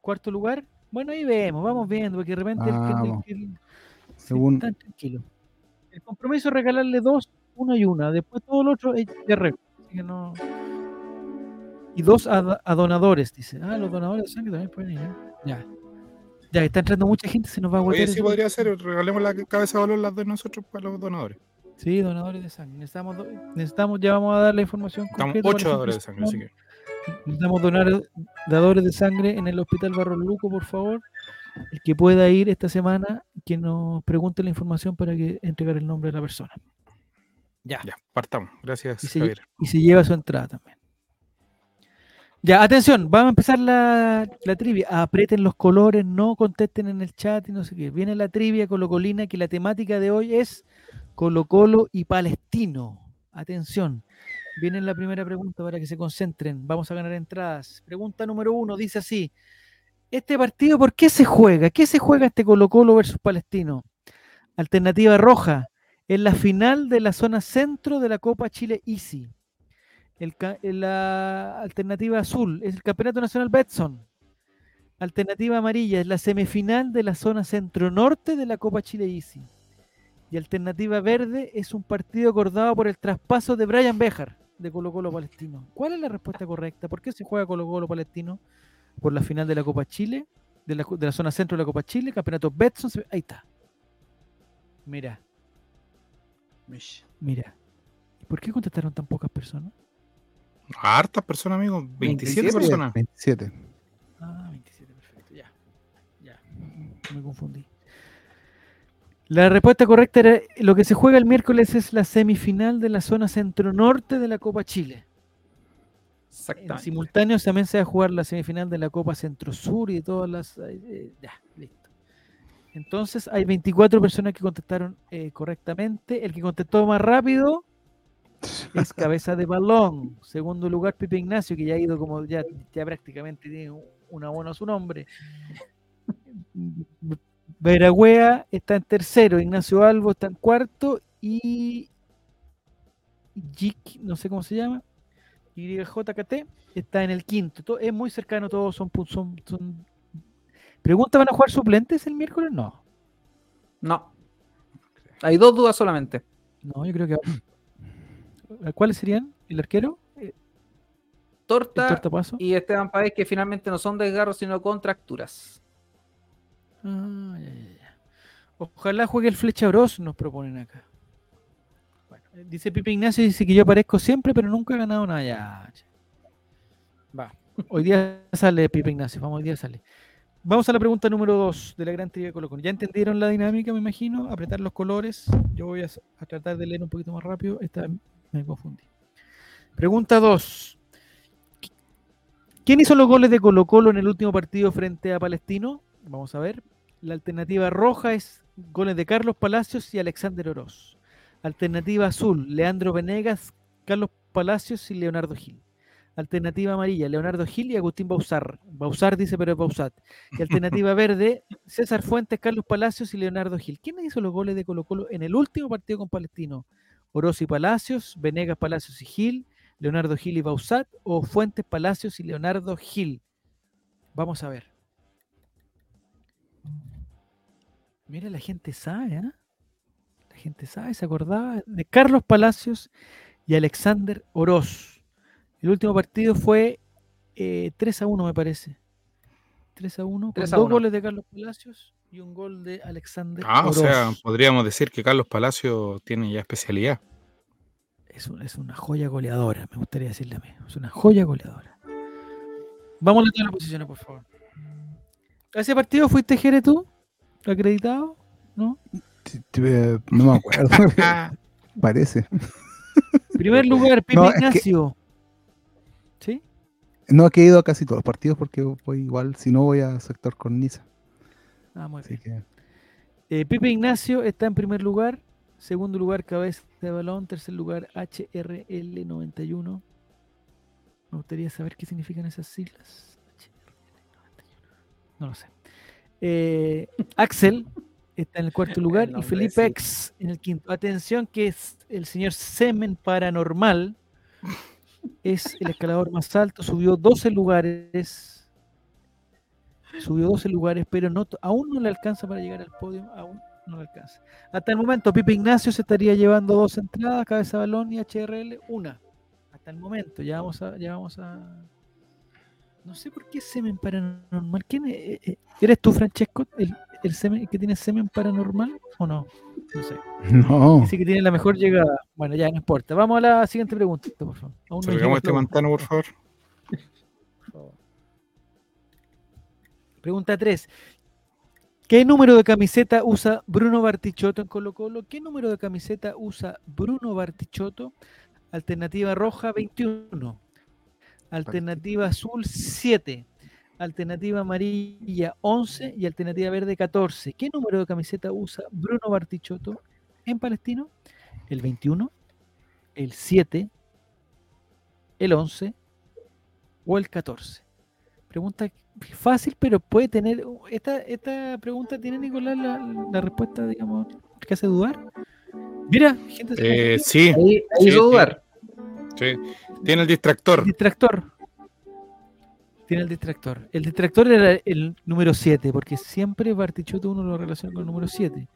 Cuarto lugar, bueno, ahí vemos, vamos viendo, porque de repente el que- el el- sí, Según- están tranquilos. El compromiso es regalarle dos, una y una. Después todo lo otro es de. Así que no. Y dos a, a donadores, dice. Ah, los donadores de sangre también pueden ir. ¿eh? Ya. Ya, está entrando mucha gente, se nos va a agotar. Oye, sí podría ser. Regalemos la cabeza de balón las de nosotros para los donadores. Sí, donadores de sangre. Necesitamos, necesitamos, ya vamos a dar la información Estamos ocho donadores de sangre, así que. Necesitamos donar dadores de sangre en el Hospital Barros Luco, por favor. El que pueda ir esta semana, que nos pregunte la información para que entregar el nombre de la persona. Ya. Ya, partamos. Gracias, Y se, Javier. y se lleva su entrada también. Ya, atención, vamos a empezar la, la trivia. Aprieten los colores, no contesten en el chat y no sé qué. Viene la trivia colocolina, que la temática de hoy es Colo Colo y Palestino. Atención, viene la primera pregunta para que se concentren. Vamos a ganar entradas. Pregunta número uno, dice así. Este partido, ¿por qué se juega? ¿Qué se juega este Colo Colo versus Palestino? Alternativa roja, en la final de la zona centro de la Copa Chile Easy. El la alternativa azul es el Campeonato Nacional Betson. Alternativa amarilla es la semifinal de la zona centro-norte de la Copa Chile Easy. Y alternativa verde es un partido acordado por el traspaso de Brian Bejar de Colo Colo Palestino. ¿Cuál es la respuesta correcta? ¿Por qué se juega Colo Colo Palestino? Por la final de la Copa Chile, de la, de la zona centro de la Copa Chile, Campeonato Betson. se- Ahí está. Mira, mira. ¿Y por qué contestaron tan pocas personas? Hartas personas, amigo. 27, 27. personas. 27. Ah, 27, perfecto. Ya. Ya. Me confundí. La respuesta correcta era lo que se juega el miércoles es la semifinal de la zona centro-norte de la Copa Chile. En Exactamente. simultáneo también se va a jugar la semifinal de la Copa Centro-Sur y de todas las. eh, ya, listo. Entonces hay 24 personas que contestaron eh, correctamente. El que contestó más rápido es Cabeza de Balón. Segundo lugar, Pipe Ignacio, que ya ha ido como ya, ya prácticamente tiene un- abono a su nombre. Veragüea está en tercero, Ignacio Albo está en cuarto y Jik, no sé cómo se llama, YJKT está en el quinto. To- es muy cercano, todos son, son... ¿Pregunta, van a jugar suplentes el miércoles? No. No. Hay dos dudas solamente. No, yo creo que ¿Cuáles serían? ¿El arquero? ¿El Torta y Esteban Páez, que finalmente no son desgarros, sino contracturas. Ah, ya, ya, ya. Ojalá juegue el Flecha Bros, nos proponen acá. Bueno, eh, dice Pipe Ignacio, dice que yo aparezco siempre, pero nunca he ganado nada. Ya. Va. Hoy día sale Pipe Ignacio, vamos, hoy día sale. Vamos a la pregunta número 2 de la gran trivia de Colo. ¿Ya entendieron la dinámica, me imagino? Apretar los colores. Yo voy a, a tratar de leer un poquito más rápido. Esta me confundí. Pregunta 2. ¿Quién hizo los goles de Colo Colo en el último partido frente a Palestino? Vamos a ver. La alternativa roja es goles de Carlos Palacios y Alexander Oroz. Alternativa azul, Leandro Venegas, Carlos Palacios y Leonardo Gil. Alternativa amarilla, Leonardo Gil y Agustín Bausar. Bausar dice, pero es Bausat. Y alternativa verde, César Fuentes, Carlos Palacios y Leonardo Gil. ¿Quién hizo los goles de Colo Colo en el último partido con Palestino? Oroz y Palacios, Venegas, Palacios y Gil, Leonardo Gil y Bausat o Fuentes, Palacios y Leonardo Gil. Vamos a ver. Mira, la gente sabe, ¿ah? La gente sabe, se acordaba de Carlos Palacios y Alexander Oroz. El último partido fue eh, 3 a 1, me parece. 3 a 1, con 3 a dos 1. goles de Carlos Palacios y un gol de Alexander Ah, o sea, podríamos decir que Carlos Palacio tiene ya especialidad. Es, un- es una joya goleadora, me gustaría decirle a mí. Es una joya goleadora. Vamos a la tabla de posiciones, por favor. ¿A ese partido fuiste Jere tú? ¿Acreditado? ¿No? Eh, No me acuerdo. Parece. Primer lugar, Pipe No, que- Ignacio. ¿Sí? No, que he ido a casi todos los partidos porque voy igual, si no voy a sector cornisa. Ah, muy Así bien. que Eh, Pipe Ignacio está en primer lugar. Segundo lugar, Cabeza de Balón. Tercer lugar, HRL91. Me gustaría saber qué significan esas siglas. HRL91. No lo sé. Eh, Axel está en el cuarto lugar y Felipe sí. X en el quinto. Atención que es el señor Semen Paranormal. Es el escalador más alto, subió 12 lugares. Subió 12 lugares, pero no, aún no le alcanza para llegar al podio, aún no le alcanza. Hasta el momento, Pipe Ignacio se estaría llevando dos entradas, Cabeza Balón y HRL, una. Hasta el momento, ya vamos a, ya vamos a. No sé por qué semen paranormal. ¿Quién es? Eh, eh, ¿Eres tú, Francesco, el, el semen que tiene semen paranormal o no? No sé. no. Dice que tiene la mejor llegada. Bueno, ya no importa. Vamos a la siguiente pregunta, por favor. Aún no este pantano, por favor. Pregunta 3. ¿Qué número de camiseta usa Bruno Bartichotto en Colo Colo? ¿Qué número de camiseta usa Bruno Bartichotto? Alternativa roja 21. Alternativa azul 7. Alternativa amarilla 11 y alternativa verde 14. ¿Qué número de camiseta usa Bruno Bartichotto en Palestino? El 21, el 7, el 11 o el 14. Pregunta fácil, pero puede tener. Esta, esta pregunta tiene, Nicolás, la, la respuesta, digamos, que hace dudar. Mira, gente, se Eh, sí, Ahí, ahí Sí, dudar. sí. Tiene el distractor. El distractor. Tiene el distractor. El distractor era el número 7, porque siempre Bartichotto uno lo relaciona con el número 7.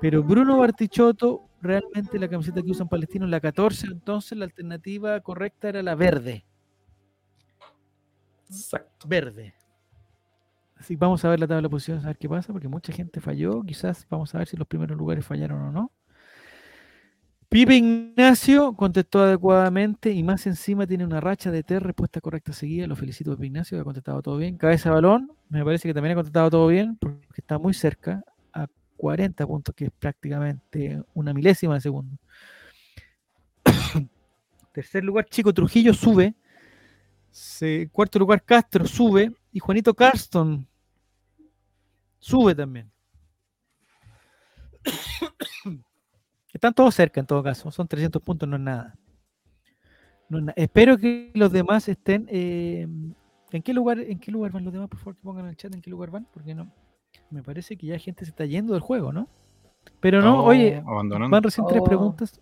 Pero Bruno Bartichotto, realmente la camiseta que usan palestinos es la 14, entonces la alternativa correcta era la verde. Exacto. Verde. Así que vamos a ver la tabla de posiciones, a ver qué pasa, porque mucha gente falló. Quizás vamos a ver si los primeros lugares fallaron o no. Pipe Ignacio contestó adecuadamente y más encima tiene una racha de tres respuestas correctas seguidas. Lo felicito, Pipe Ignacio, que ha contestado todo bien. Cabeza balón, me parece que también ha contestado todo bien, porque está muy cerca, a 40 puntos, que es prácticamente una milésima de segundo. Tercer lugar, Chico Trujillo sube. Cuarto lugar, Castro sube. Y Juanito Carston sube también. Están todos cerca en todo caso. Son 300 puntos, no es nada. No es na- Espero que los demás estén. eh, ¿En qué lugar en qué lugar van los demás? Por favor, que pongan en el chat en qué lugar van. Porque no. Me parece que ya gente se está yendo del juego, ¿no? Pero no, Oh, oye, van recién tres Oh. preguntas.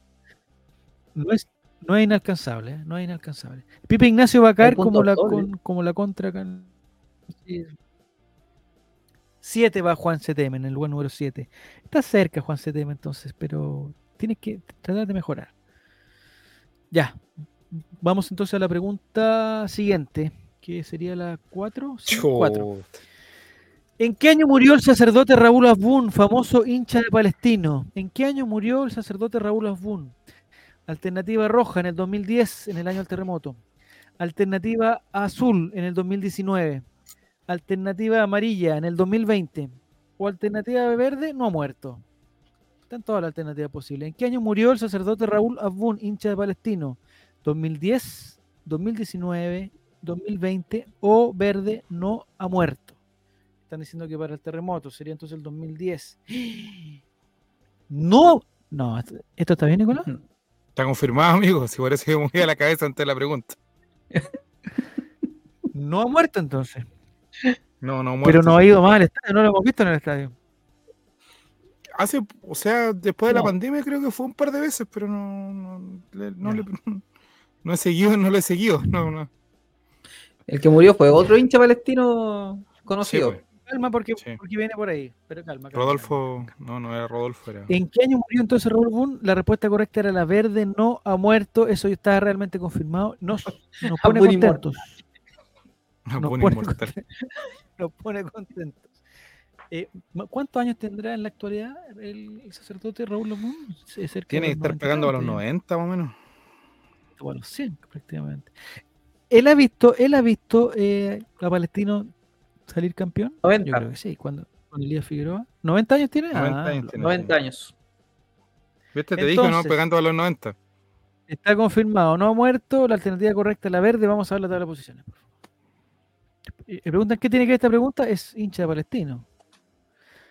No es, no es inalcanzable, ¿eh? no es inalcanzable. Pipe Ignacio va a caer como la, con- como la contra. acá en- sí. Siete va Juan CTM en el lugar número 7. Está cerca Juan CTM entonces, pero tienes que tratar de mejorar. Ya. Vamos entonces a la pregunta siguiente, que sería la 4. Chuta. ¿En qué año murió el sacerdote Raúl Asbun, famoso hincha de Palestino? ¿En qué año murió el sacerdote Raúl Asbun? Alternativa roja en el 2010, en el año del terremoto. Alternativa azul en el 2019. Alternativa amarilla en el 2020. O alternativa verde, no ha muerto. Están todas las alternativas posibles. ¿En qué año murió el sacerdote Raúl Asbun, hincha de Palestino? ¿2010, 2019, 2020 o verde no ha muerto? Están diciendo que para el terremoto sería entonces el 2010. No, no, esto está bien, Nicolás. Está confirmado, amigo. Si parece que me movía la cabeza ante la pregunta. No ha muerto entonces. No, no, Pero no ha ido más al estadio, no lo hemos visto en el estadio. Hace, o sea, después de la pandemia creo que fue un par de veces, pero no, no, le- no, Ya. le- no he seguido, no lo he seguido. No, no. El que murió fue otro hincha palestino Sí, conocido. pues, Calma porque, Sí. porque viene por ahí. Pero calma. calma, Rodolfo, calma. no, no era Rodolfo, era. ¿En qué año murió entonces Raúl Boone? La respuesta correcta era la verde, no ha muerto. Eso ya está realmente confirmado. Nos, nos pone contentos. Ah, Nos buen pone, inmortal. nos pone contentos. Eh, ¿Cuántos años tendrá en la actualidad el, el sacerdote Raúl cerca Tiene que estar 90 pegando a los tantos ya. 90 más o menos. o a los 100 prácticamente. Él ha visto, él ha visto eh, a Palestino salir campeón. 90. Yo creo que sí, cuando con Elías Figueroa. ¿90 años tiene? 90 Ah, años lo- tiene. 90 años. ¿Viste? Te dije, ¿no? Entonces- Pegando a los 90. Está confirmado, no ha muerto. La alternativa correcta es la verde. Vamos a ver la tabla de posiciones. por favor. Me preguntan qué tiene que ver esta pregunta. Es hincha de Palestino.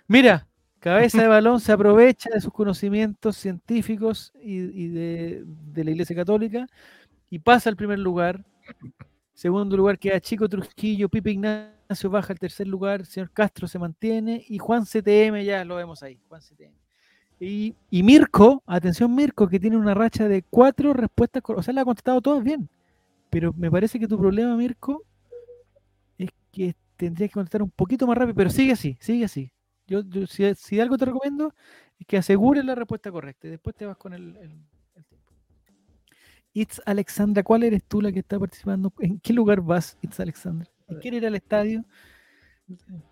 Mira, cabeza de balón se aprovecha de sus conocimientos científicos y, y de, la Iglesia Católica y pasa al primer lugar. Segundo lugar queda Chico Trujillo, Pipe Ignacio baja al tercer lugar, señor Castro se mantiene y Juan CTM ya lo vemos ahí. Juan CTM. Y, y Mirko, atención Mirko, que tiene una racha de cuatro respuestas, o sea, le ha contestado todas bien. Pero me parece que tu problema, Mirko, que tendrías que contestar un poquito más rápido, pero sigue así, sigue así. Yo, yo si, si algo te recomiendo es que asegures la respuesta correcta y después te vas con el, el- el tiempo. It's Alexandra, ¿cuál eres tú la que está participando? ¿En qué lugar vas, It's Alexandra? ¿Y quiere ir al estadio?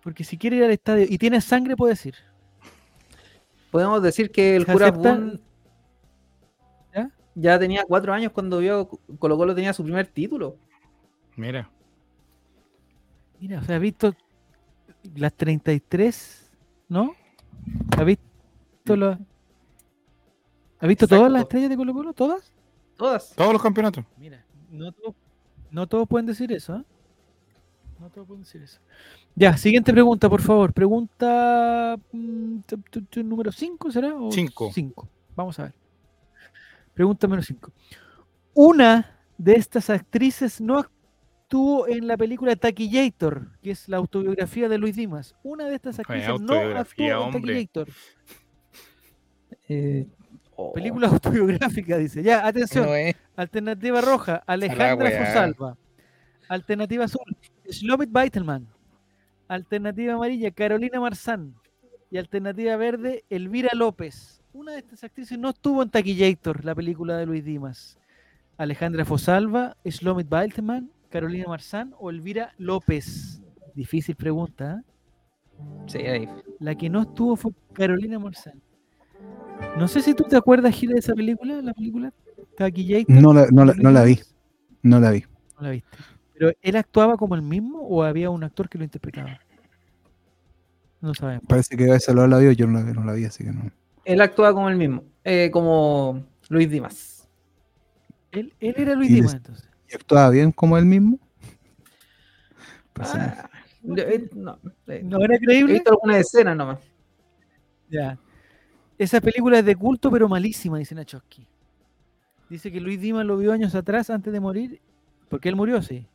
Porque si quiere ir al estadio y tienes sangre, puedes ir. Podemos decir que el ¿Se cura acepta? Boone ¿Ya? ya tenía cuatro años cuando vio Colo Colo tenía su primer título. Mira. Mira, o sea, has visto las 33, ¿no? ¿Has visto, la- ¿has visto todas las estrellas de Colo Colo? ¿Todas? Todas. Todos los campeonatos. Mira, no, todos- no todos pueden decir eso, ¿ah? No todos pueden decir eso. Ya, siguiente pregunta, por favor. Pregunta mm, número 5, ¿será? o Cinco. cinco? Vamos a ver. Pregunta número 5. Una de estas actrices no actuó en la película Taquillator, que es la autobiografía de Luis Dimas. Una de estas Oye, actrices no actuó en. Taquillator. Eh, oh, Película autobiográfica, dice. Ya, atención. No. Alternativa roja, Alejandra. Fosalva. Alternativa azul, Slomit Beitelman. Alternativa amarilla, Carolina Marzán. Y alternativa verde, Elvira López. Una de estas actrices no estuvo en Taquillator, la película de Luis Dimas. Alejandra Fosalva, Slomit Beitelman, Carolina Marzán o Elvira López. Difícil pregunta. ¿eh? sí, ahí. La que no estuvo fue Carolina Marzán. No sé si tú te acuerdas, Gila, de esa película, la película Taquillator. No la, no la- no la vi, no la vi. No la viste. ¿Pero él actuaba como el mismo o había un actor que lo interpretaba? No sabemos. Parece que esa lo la vio, yo no la, no la vi, así que no. Él actúa como el mismo, eh, como Luis Dimas. Él, él era Luis Dimas entonces. ¿Y actuaba bien como él mismo? Pues. Ah, eh, no, eh, ¿No era he creíble? visto algunas escenas nomás. Ya. Esa película es de culto pero malísima, dice Nachowski. Dice que Luis Dimas lo vio años atrás antes de morir. Porque él murió, sí.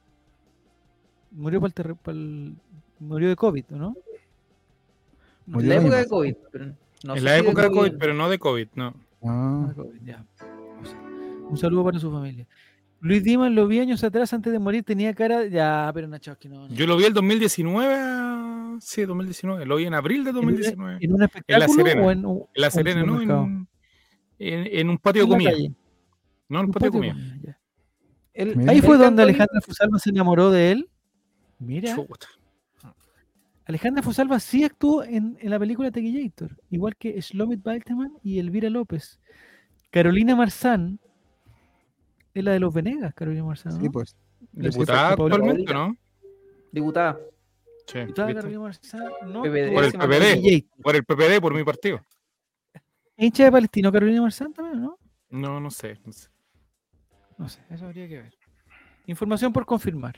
Murió por el terre- por el- murió de COVID, ¿o ¿no? En la época de. COVID. pero no en la época de COVID. COVID, pero no de COVID, no. Ah, Ah, COVID, ya. O sea, Un saludo para su familia. Luis Dimas lo vi años atrás antes de morir, tenía cara. Ya, pero Nachowski no. no. Yo lo vi el 2019. ah, Sí, 2019. Lo vi en abril de ¿En un- 2019. ¿En un espectáculo Serena. o en, un- En La Serena, ¿no? En, en- en un patio de En la comida. calle. No, en el Un patio de patio de comida. El-. Ahí fue donde Alejandra Fusalva se enamoró de él. Mira, Chuta. Alejandra Fusalva sí actuó en, en la película Tequillator, igual que Shlomit Balteman y Elvira López. Carolina Marzán es la de los Venegas, Carolina Marzán. Sí, pues. Diputada actualmente. ¿no? Diputada. Sí. Diputada. Carolina Marzán, no, PPD. Por el PPD, por el PPD, por mi partido. ¿Hincha de Palestino Carolina Marzán también, no? No, no sé. no sé. No sé, eso habría que ver. Información por confirmar.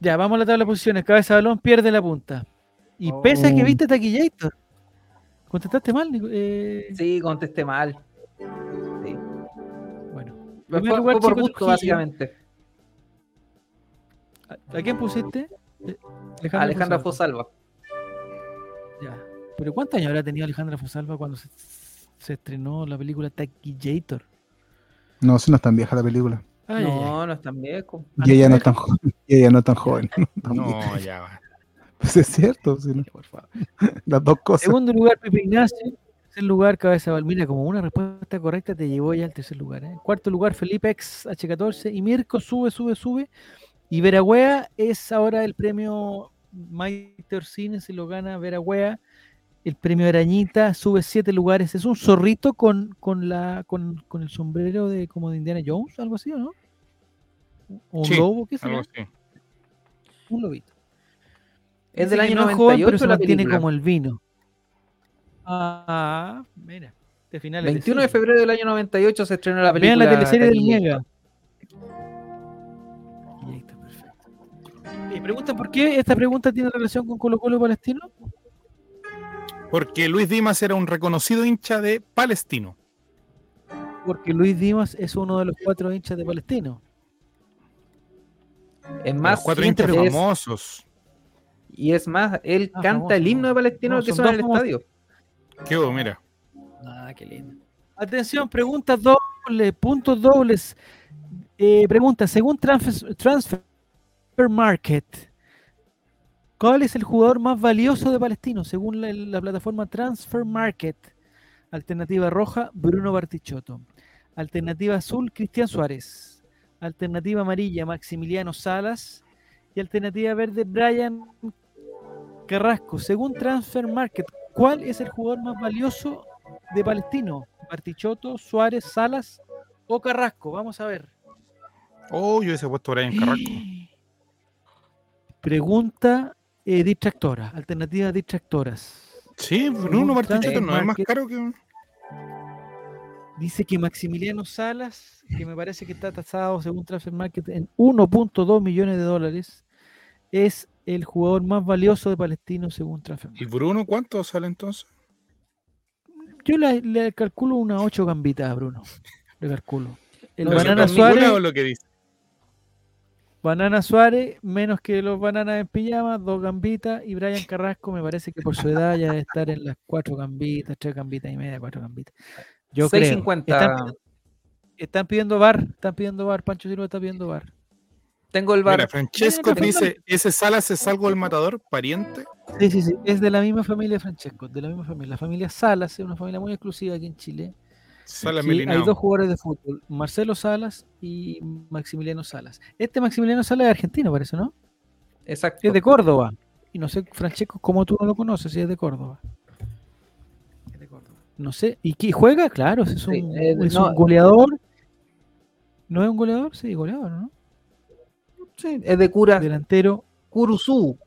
Ya, vamos a la tabla de posiciones. Cabeza de balón pierde la punta. Y pese a que Oh. viste Taquillator. Contestaste mal, eh, Sí, contesté mal. Fue, fue por Chico gusto, Trujillo. básicamente. ¿A, a quién pusiste? Eh, Alejandra Fosalva. Fosalva. Ya. ¿Pero cuántos años habrá tenido Alejandra Fosalva cuando se, se estrenó la película Taquillator? No, si no es tan vieja la película. Ay, ay, ay. no, no es tan viejo. Y ella no es tan joven. Y ella no es tan joven. No, ya va. Pues es cierto, sí, no, Por favor. las dos cosas. Segundo lugar, Pepe Ignacio. Tercer lugar, Cabeza. Mira, como una respuesta correcta te llevó ya al tercer lugar. ¿eh? Cuarto lugar, Felipe X H14. Y Mirko sube, sube, sube. Y Veragüea es ahora el premio Maite Orsini, se lo gana Veragüea. El premio Arañita sube siete lugares. Es un zorrito con, con, la, con, con el sombrero de como de Indiana Jones, algo así, ¿o no? ¿O un Sí, lobo? ¿Qué Algo será? así. Un lobito. Es del año no 98 joven, pero se la película. como el vino. Ah, mira. De finales 21 de febrero del año 98 se estrenó la película. Vean la teleserie del. Niega. Y ahí está, perfecto. Y preguntan por qué esta pregunta tiene relación con Colo Colo Palestino. Porque Luis Dimas era un reconocido hincha de Palestino. Porque Luis Dimas es uno de los cuatro hinchas de Palestino. Es Los más, cuatro siguiente hinchas es- famosos. y es más, él Ah, canta famoso, el himno de. Palestino No, que son suena en el famosos. estadio. ¿Qué hubo? Mira. Ah, qué lindo. Atención, preguntas dobles, puntos dobles. Eh, pregunta, según Transfer, Transfer Market, ¿cuál es el jugador más valioso de Palestino? Según la, la plataforma Transfer Market. Alternativa roja, Bruno Bartichotto. Alternativa azul, Cristian Suárez. Alternativa amarilla, Maximiliano Salas. Y alternativa verde, Brian Carrasco. Según Transfer Market, ¿cuál es el jugador más valioso de Palestino? ¿Bartichotto, Suárez, Salas o Carrasco? Vamos a ver. Oh, yo hubiese puesto Brian Carrasco. Pregunta eh, distractora, alternativa distractoras. Sí, Bruno Según Bartichotto no es más caro que un- Dice que Maximiliano Salas, que me parece que está tasado según Transfer Market en 1.2 millones de dólares, es el jugador más valioso de Palestino según Transfer ¿Y. Bruno cuánto sale entonces? Yo le, le calculo unas 8 gambitas a Bruno. Le calculo. El ¿Lo Banana Suárez, o lo que dice? Banana Suárez, menos que los bananas en pijama, dos gambitas. Y Brian Carrasco, me parece que por su edad ya debe estar en las cuatro gambitas, tres gambitas y media, cuatro gambitas. Yo creo. 6.50. Están, están pidiendo bar, están pidiendo bar. Pancho Silva está pidiendo bar. Tengo el bar. Mira, Francesco Mira, dice, ¿ese Salas es algo del matador? ¿Pariente? Sí, sí, sí. Es de la misma familia de Francesco, de la misma familia. La familia Salas es una familia muy exclusiva aquí en Chile. Salas Sí, hay dos jugadores de fútbol, Marcelo Salas y Maximiliano Salas. Este Maximiliano Salas es argentino, parece, ¿no? Exacto. Es de Córdoba. Y no sé, Francesco, cómo tú no lo conoces, si es de Córdoba. Es de Córdoba. No sé. ¿Y qué juega? Claro, es un, Sí, eh, es no. un goleador. ¿No es un goleador? Sí, goleador, ¿no? Sí, es de cura Delantero. Curuzú.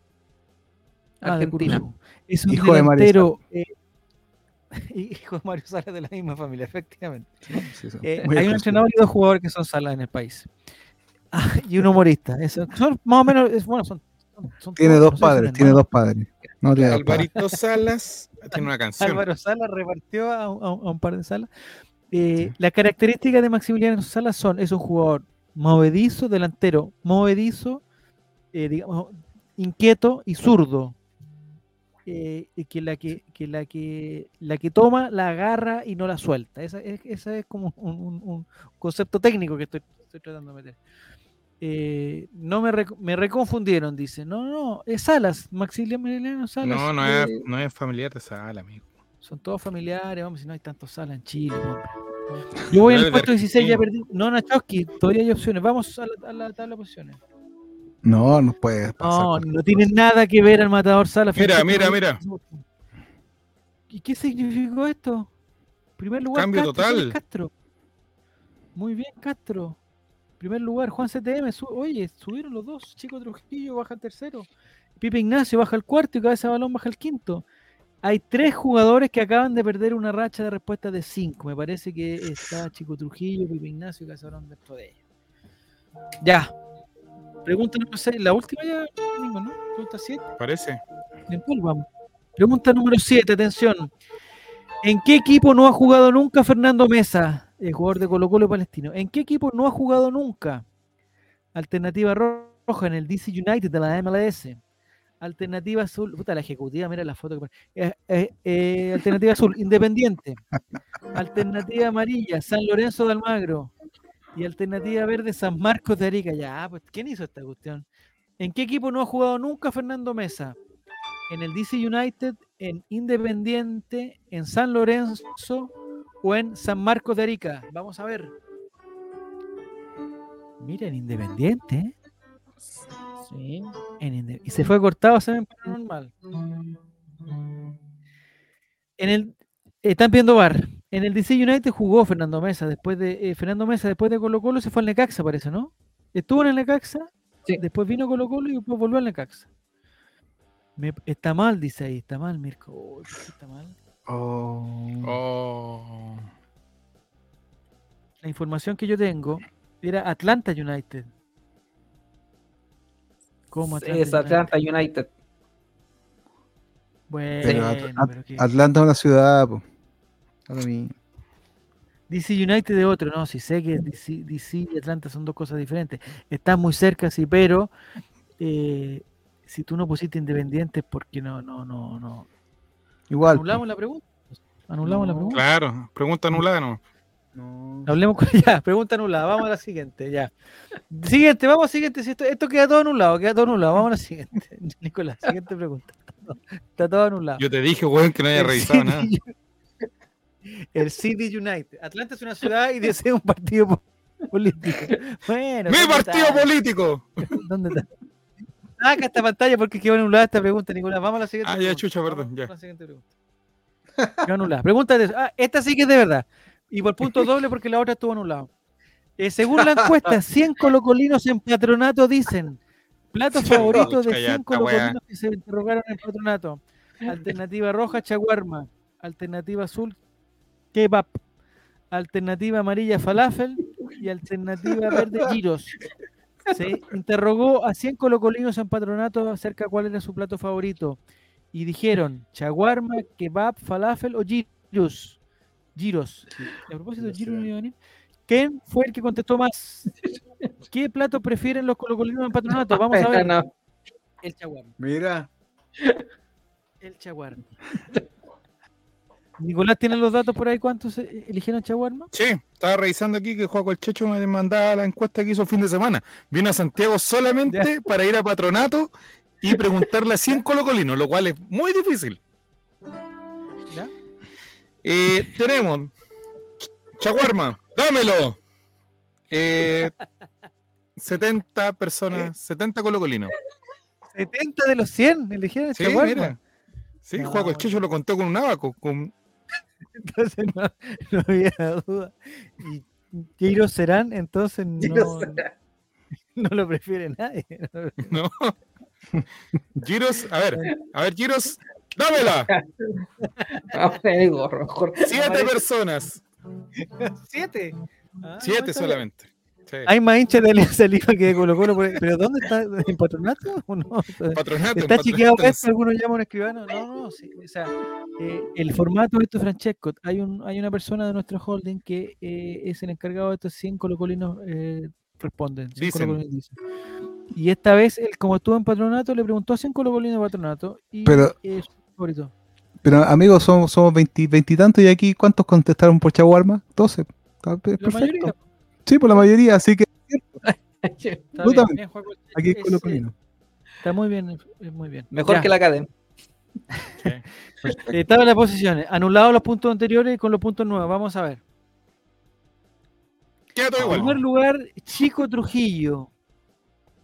ah, de Argentina. Curuzú. Es un Hijo de delantero. eh, hijo de Mario Salas de la misma familia, efectivamente. Sí, sí, Eh, hay un entrenador y dos jugadores que son Salas en el país. Ah, y un humorista. Eso, son más o menos, es, bueno, son, son- son Tiene todos, dos no padres, tiene dos padres. No tiene dos padres. Alvarito Salas tiene una canción. Álvaro Salas repartió a, un- a un- a un par de salas. Eh, Las características de Maximiliano Salas son, es un jugador movedizo, delantero, movedizo, eh, digamos, inquieto y zurdo. Eh, y que la que, que la que la que toma la agarra y no la suelta. Esa es, esa es como un, un- un concepto técnico que estoy, estoy tratando de meter. Eh, no me, rec- me reconfundieron, dice. No, no, es Salas, Maximiliano Salas. No, no es, eh, no es familiar de Salas, amigo. Son todos familiares, vamos, si no hay tantos salas en Chile, hombre. Yo voy en el Pero puesto de 16, ya perdí. No, Nachowski, todavía hay opciones. Vamos a la, a la tabla de posiciones. No, no puede pasar. No, no tiene nada que ver al matador Sala. Mira, mira, Rodríguez. ¿Y qué significó esto? Primer lugar, Cambio Castro, total. Castro. Muy bien, Castro. Primer lugar, Juan CTM. su- Oye, subieron los dos. Chico Trujillo baja al tercero. Pipe Ignacio baja al cuarto y Cabeza de Balón baja al quinto. Hay tres jugadores que acaban de perder una racha de respuesta de cinco. Me parece que está Chico Trujillo, Pipe Ignacio y Balón dentro de ellos. Ya. Pregunta número 6. La última ya, Domingo, ¿no? Pregunta 7. Parece. En cuál vamos? Pregunta número 7, atención. ¿En qué equipo no ha jugado nunca Fernando Mesa, el jugador de Colo Colo Palestino? ¿En qué equipo no ha jugado nunca? Alternativa ro- roja en el DC United de la MLS. Alternativa azul, puta la ejecutiva, mira la foto que. Eh, eh, eh, alternativa azul, Independiente. Alternativa amarilla, San Lorenzo de Almagro. Y alternativa verde, San Marcos de Arica. Ya, pues, ¿quién hizo esta cuestión? ¿En qué equipo no ha jugado nunca Fernando Mesa? en el DC United, en Independiente, en San Lorenzo o en San Marcos de Arica. Vamos a ver. Mira, en Independiente. ¿Eh? Sí, en y se fue cortado a ser normal. En el están viendo bar. En el DC United jugó Fernando Mesa después de eh, Fernando Mesa después de Colo Colo se fue al Necaxa, parece, ¿no? Estuvo en el Necaxa, Sí. después vino Colo Colo y después volvió al Necaxa. Me- está mal, dice ahí, está mal, Mirko. Uy, ¿por qué está mal. Oh. Oh. La información que yo tengo era Atlanta United. ¿Cómo Atlanta Es Atlanta United. Bueno, Pero At- At- pero que- Atlanta es una ciudad, po. Mí. DC United de otro, no, si sé que DC, DC y Atlanta son dos cosas diferentes. Están muy cerca, sí, pero eh, si tú no pusiste independientes, porque no, no, no, no. Igual. Anulamos la pregunta. Anulamos la pregunta. Claro, pregunta anulada, ¿no? No. Hablemos con ya, pregunta anulada. Vamos a la siguiente, ya. Siguiente, vamos a la siguiente. Si esto, esto queda todo anulado, queda todo anulado. Vamos a la siguiente. Nicolás, siguiente pregunta. Está todo anulado. Yo te dije, weón, que no haya El revisado nada. El City United. Atlanta es una ciudad y desea un partido po- político. Bueno, ¡Mi ¿dónde partido está? político! ¿Dónde está? Saca esta pantalla porque quedó anulada esta pregunta, Nicolás. Vamos a la siguiente Ah, ya, chucha, Vamos perdón, ya. a la siguiente pregunta. Quedó anulada. Pregunta de ah, esta sí que es de verdad. Y por punto doble porque la otra estuvo anulada. Eh, según la encuesta, 100 colocolinos en patronato dicen plato favorito de Chucha, ya 100 esta weá. colocolinos que se interrogaron en patronato. Alternativa roja, chaguarma. Alternativa azul, kebab. Alternativa amarilla, falafel. Y alternativa verde, giros. Se interrogó a 100 colocolinos en patronato acerca de cuál era su plato favorito. Y dijeron, chaguarma, kebab, falafel o giros. Giros. A propósito de giros. ¿Quién fue el que contestó más? ¿Qué plato prefieren los colocolinos en patronato? Vamos a ver. No, El chaguarma. Mira. El chaguarma. Nicolás, ¿tiene los datos por ahí? ¿Cuántos eh, eligieron chaguarma? Sí, estaba revisando aquí que Juaco el Checho me mandaba la encuesta que hizo el fin de semana. Vino a Santiago solamente para ir a patronato y preguntarle a 100 colocolinos, lo cual es muy difícil. Eh, tenemos Chaguarma, dámelo. Eh, 70 personas, 70 colocolinos. 70 de los 100 eligieron el Sí, chaguarma. mira. Sí, No. Juaco el Checho lo contó con un abaco, con Entonces no, no había duda. ¿Y qué giros serán? Entonces no, no lo prefiere nadie. No. Giros, a ver, a ver, Giros, dámela. el gorro. Siete personas. ¿Siete? Ah, Siete solamente. Sí. Hay más hinchas de Alianza Lima que de Colo. ¿Pero dónde está? ¿En patronato o no? Patronato, ¿Está patronato. esto? ¿Algunos llaman un escribano? No, no, sí. O sea, eh, el formato de esto, Francesco, hay, un, hay una persona de nuestro holding que eh, es el encargado de estos 100 colocolinos eh, responden. 100 Dicen. colocolinos dicen. Y esta vez, él, como estuvo en patronato, le preguntó a 100 colocolinos de patronato y Pero- favorito. Pero amigos, somos, somos 20, 20 y tantos y aquí, ¿cuántos contestaron por Chaguarma? 12. Está pe- La perfecto. mayoría. Sí, por la mayoría, así que Está bien, bien, aquí es-. Está muy bien, muy bien. Mejor Ya. que la academia. Eh, Estaban las posiciones, anulados los puntos anteriores y con los puntos nuevos. Vamos a ver. Queda todo igual. Primer lugar, Chico Trujillo.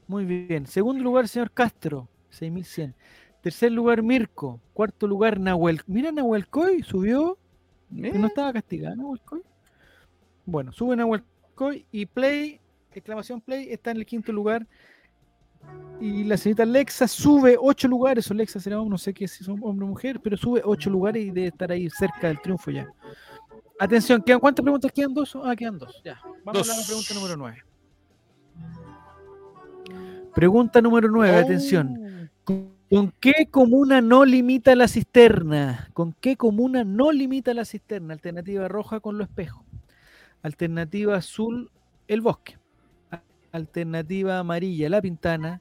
Muy bien. Segundo lugar, señor Castro, 6100. Tercer lugar, Mirko. Cuarto lugar, Nahuel. Mira, Nahuel Coy subió. que no estaba castigado, Nahuel Coy. Bueno, sube Nahuel Coy y Play, exclamación Play, está en el quinto lugar. Y la señorita Lexa sube ocho lugares, o Lexa será, no sé qué si son hombre o mujer, pero sube ocho lugares y debe estar ahí cerca del triunfo ya. Atención, ¿quedan, ¿cuántas preguntas quedan? ¿Dos? Ah, quedan dos. Ya. Vamos a la Dos. pregunta número nueve. Pregunta número nueve, atención. ¿Con qué comuna no limita la cisterna? ¿Con qué comuna no limita la cisterna? Alternativa roja con lo espejo. Alternativa azul, el bosque. Alternativa amarilla, la pintana.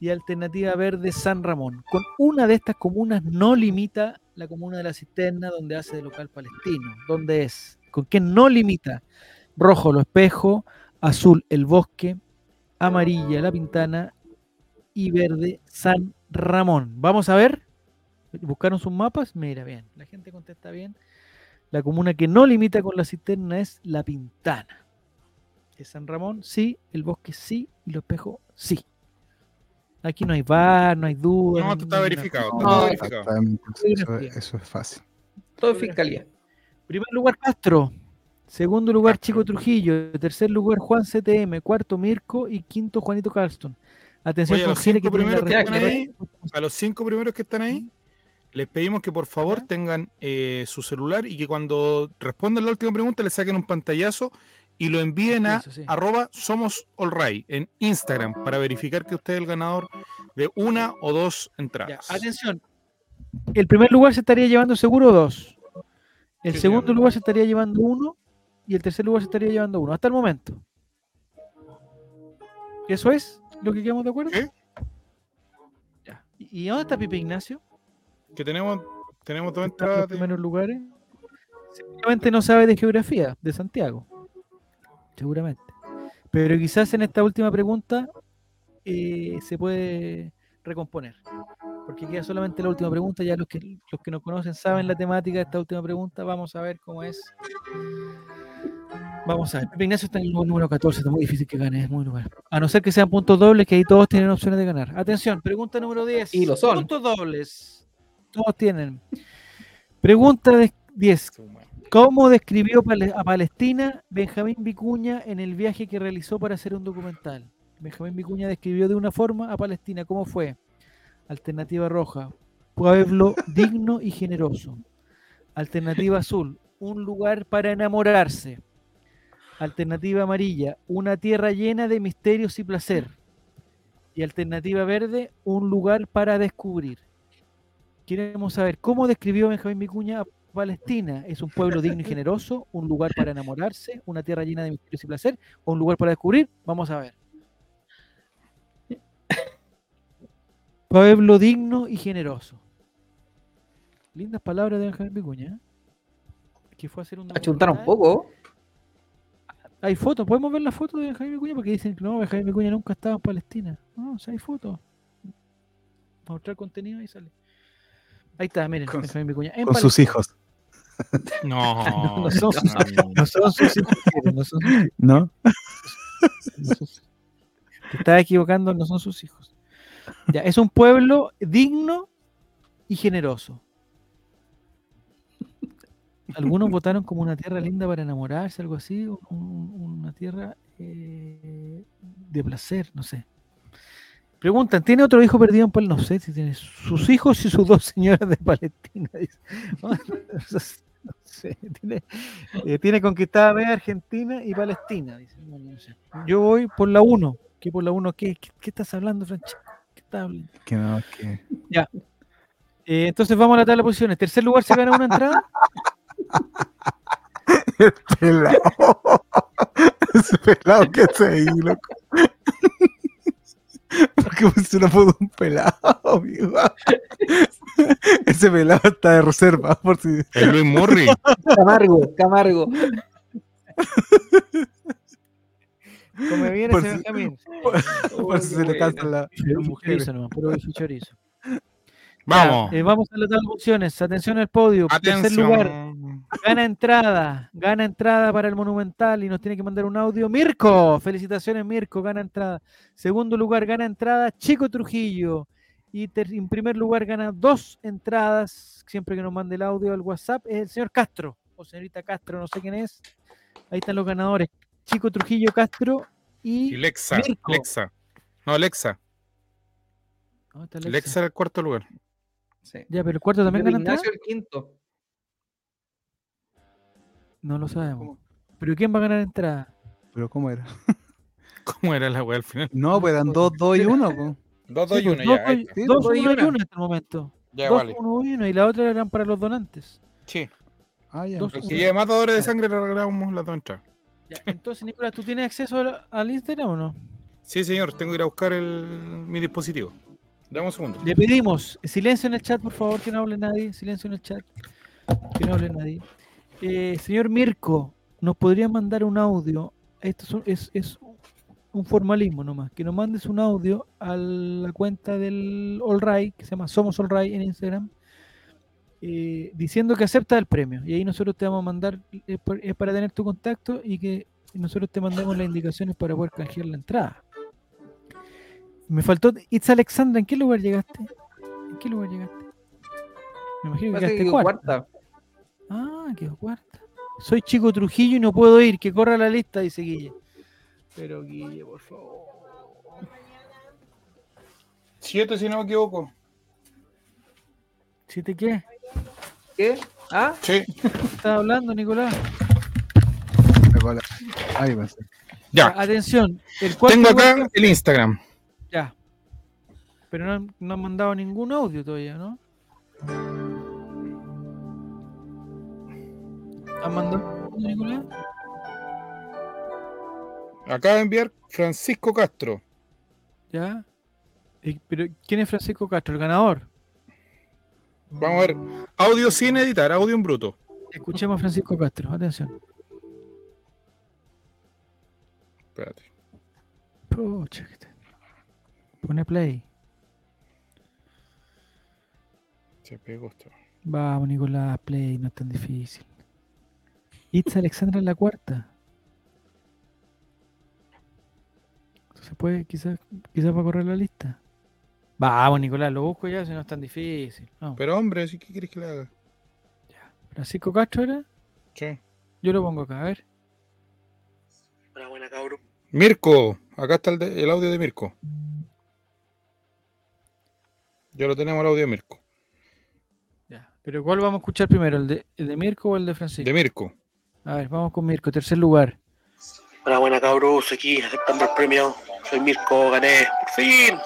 Y alternativa verde, San Ramón. Con una de estas comunas no limita la comuna de la cisterna donde hace de local palestino. ¿Dónde es? ¿Con qué no limita? Rojo, lo espejo. Azul, el bosque. Amarilla, la pintana. Y verde, San Ramón. Vamos a ver. ¿Buscaron sus mapas? Mira, bien. La gente contesta bien. La comuna que no limita con la cisterna es La Pintana. Es San Ramón, sí. El bosque, sí. Y los espejos, sí. Aquí no hay bar, no hay duda. No, esto está ninguna- verificado. No, está no, verificado. Exactamente. Eso, es fácil. Todo es fiscalía. Primer lugar, Castro. Segundo lugar, Chico Trujillo. Tercer lugar, Juan CTM. Cuarto, Mirko. Y quinto, Juanito Carlston. Atención, Oye, a los cinco primeros que están ahí, A los cinco primeros que están ahí, les pedimos que por favor tengan eh, su celular y que cuando respondan la última pregunta le saquen un pantallazo y lo envíen a Eso, sí. arroba somos en Instagram para verificar que usted es el ganador de una o dos Ya, entradas. atención. El primer lugar se estaría llevando seguro dos. El Sí, segundo señor. lugar se estaría llevando uno. Y el tercer lugar se estaría llevando uno. Hasta el momento. ¿Eso es lo que quedamos de acuerdo? ¿Y dónde está Pipe Ignacio? Que tenemos, tenemos dos ¿Está en entradas. de- primeros lugares? Seguramente no sabe de geografía, de Santiago. Seguramente. Pero quizás en esta última pregunta eh, se puede recomponer. Porque queda solamente la última pregunta. Ya los que, los que nos conocen saben la temática de esta última pregunta. Vamos a ver cómo es. Vamos a ver. Pepe Ignacio está en el número 14. Está muy difícil que gane. Es muy lugar. A no ser que sean puntos dobles, que ahí todos tienen opciones de ganar. Atención, pregunta número 10. Y lo son. Puntos dobles. Todos tienen. Pregunta de 10. ¿Cómo describió a Palestina Benjamín Vicuña en el viaje que realizó para hacer un documental? Benjamín Vicuña describió de una forma a Palestina. ¿Cómo fue? Alternativa roja, pueblo digno y generoso. Alternativa azul, un lugar para enamorarse. Alternativa amarilla, una tierra llena de misterios y placer. Y alternativa verde, un lugar para descubrir. Queremos saber cómo describió Benjamín Vicuña a Palestina. ¿Es un pueblo digno y generoso? ¿Un lugar para enamorarse? ¿Una tierra llena de misterios y placer? ¿O un lugar para descubrir? Vamos a ver. Pueblo digno y generoso. Lindas palabras de Benjamín Vicuña. ¿eh? Que fue a hacer un Achuntar un poco. Hay fotos, podemos ver la foto de Benjamín Vicuña porque dicen que no, Benjamín Vicuña nunca estaba en Palestina. No, o sea, hay fotos. Mostrar contenido y sale. Ahí está, miren, Con- Benjamín Vicuña. En Con sus hijos, No, No, no son sus- no. No son sus hijos, no son sus hijos, ¿no? no Te estás equivocando, no son sus hijos. Ya, es un pueblo digno y generoso. Algunos votaron como una tierra linda para enamorarse, algo así, un- una tierra eh, de placer, no sé. Preguntan, ¿tiene otro hijo perdido en Palestina? No sé si tiene sus hijos y sus dos señoras de Palestina. No sé, tiene, eh, tiene conquistada media Argentina y Palestina. dice. No, no sé. Yo voy por la 1. ¿Qué por la 1? ¿Qué, qué, qué estás hablando, Francesco? ¿Qué estás hablando? Que no, que... Eh, entonces vamos a la tabla de posiciones. Tercer lugar se gana una entrada. Pelado. Ese pelado que hace ahí, loco. Porque puse una foto de un pelado, amigo. Ese pelado está de reserva, por si. Es Luis Murray. Camargo, Camargo. Come bien Por ese si- Benjamín. por si se le cansan las mujeres. chorizo. Vamos. Ya, eh, vamos a la tabla de posiciones. Atención al podio. Tercer lugar, Atención. Gana entrada, gana entrada para el Monumental y nos tiene que mandar un audio. Mirko, felicitaciones Mirko, gana entrada. Segundo lugar, gana entrada Chico Trujillo. Y ter- en primer lugar gana dos entradas, siempre que nos mande el audio al WhatsApp, es el señor Castro, o señorita Castro, no sé quién es. Ahí están los ganadores. Chico Trujillo Castro y... Y Lexa, Mirko. Lexa. No, Lexa. ¿Dónde está Alexa? Lexa era el cuarto lugar. Sí. Ya, pero el cuarto también gana entrada. El quinto. No lo sabemos. ¿Cómo? ¿Pero quién va a ganar entrada? Pero ¿cómo era? ¿Cómo era la wea al final? No, pues eran dos, dos y uno. po. Dos, Sí, dos y pues, uno, dos, ya. ahí dos- está. Sí, dos, dos y uno y una. uno hasta el momento. Ya, dos, vale. uno y uno, y la otra eran para los donantes. Sí. Ah, ya. Lleve más dadores de sangre le regalamos las dos entradas. Ya, entonces, Nicolás, ¿tú tienes acceso al, al Instagram o no? Sí, señor, tengo que ir a buscar el, mi dispositivo. Dame un segundo. Le pedimos silencio en el chat, por favor, que no hable nadie. Silencio en el chat. Que no hable nadie. Eh, señor Mirko, ¿nos podría mandar un audio? Esto es un, es, es un formalismo nomás. Que nos mandes un audio a la cuenta del All Right, que se llama Somos All Right en Instagram, eh, diciendo que acepta el premio. Y ahí nosotros te vamos a mandar, es, para tener tu contacto y que nosotros te mandemos las indicaciones para poder canjear la entrada. Me faltó It's Alexandra, ¿en qué lugar llegaste? ¿En qué lugar llegaste? Me imagino que que cuarta. cuarta. Ah, quedó cuarta. Soy chico Trujillo y no puedo ir, que corra la lista, dice Guille. Pero Guille, por favor. Siete, si no me equivoco. ¿Si te qué? ¿Qué? ¿Ah? Sí. ¿Estás hablando, Nicolás? Ahí va a ser. Ya. Atención, el cuarto Tengo acá el Instagram. Ya. Pero no no han mandado ningún audio todavía, ¿no? ¿Han mandado audio, Nicolás? Acaba de enviar Francisco Castro. Ya. Eh, Pero, ¿quién es Francisco Castro? El ganador. Vamos a ver. Audio sin editar, audio en bruto. Escuchemos a Francisco Castro. Atención. Espérate. Pucha, Pone play. Se pegó esto. Vamos, Nicolás, play, no es tan difícil. Itza Alexandra en la cuarta. Entonces puede, quizás quizás va a correr la lista. Vamos, Nicolás, lo busco ya, si no es tan difícil. Vamos. Pero hombre, ¿sí ¿qué quieres que le haga? Francisco Castro era. Sí. Yo lo pongo acá, a ver. Buena, buena, cabrón. Mirko, acá está el, de- el audio de Mirko. Ya lo tenemos el audio de Mirko. Ya. Pero ¿cuál vamos a escuchar primero? ¿El de, el de Mirko o el de Francisco? De Mirko. A ver, vamos con Mirko, tercer lugar. Buena, buena, cabrón. Aquí aceptando el premio. Soy Mirko, gané. Por fin.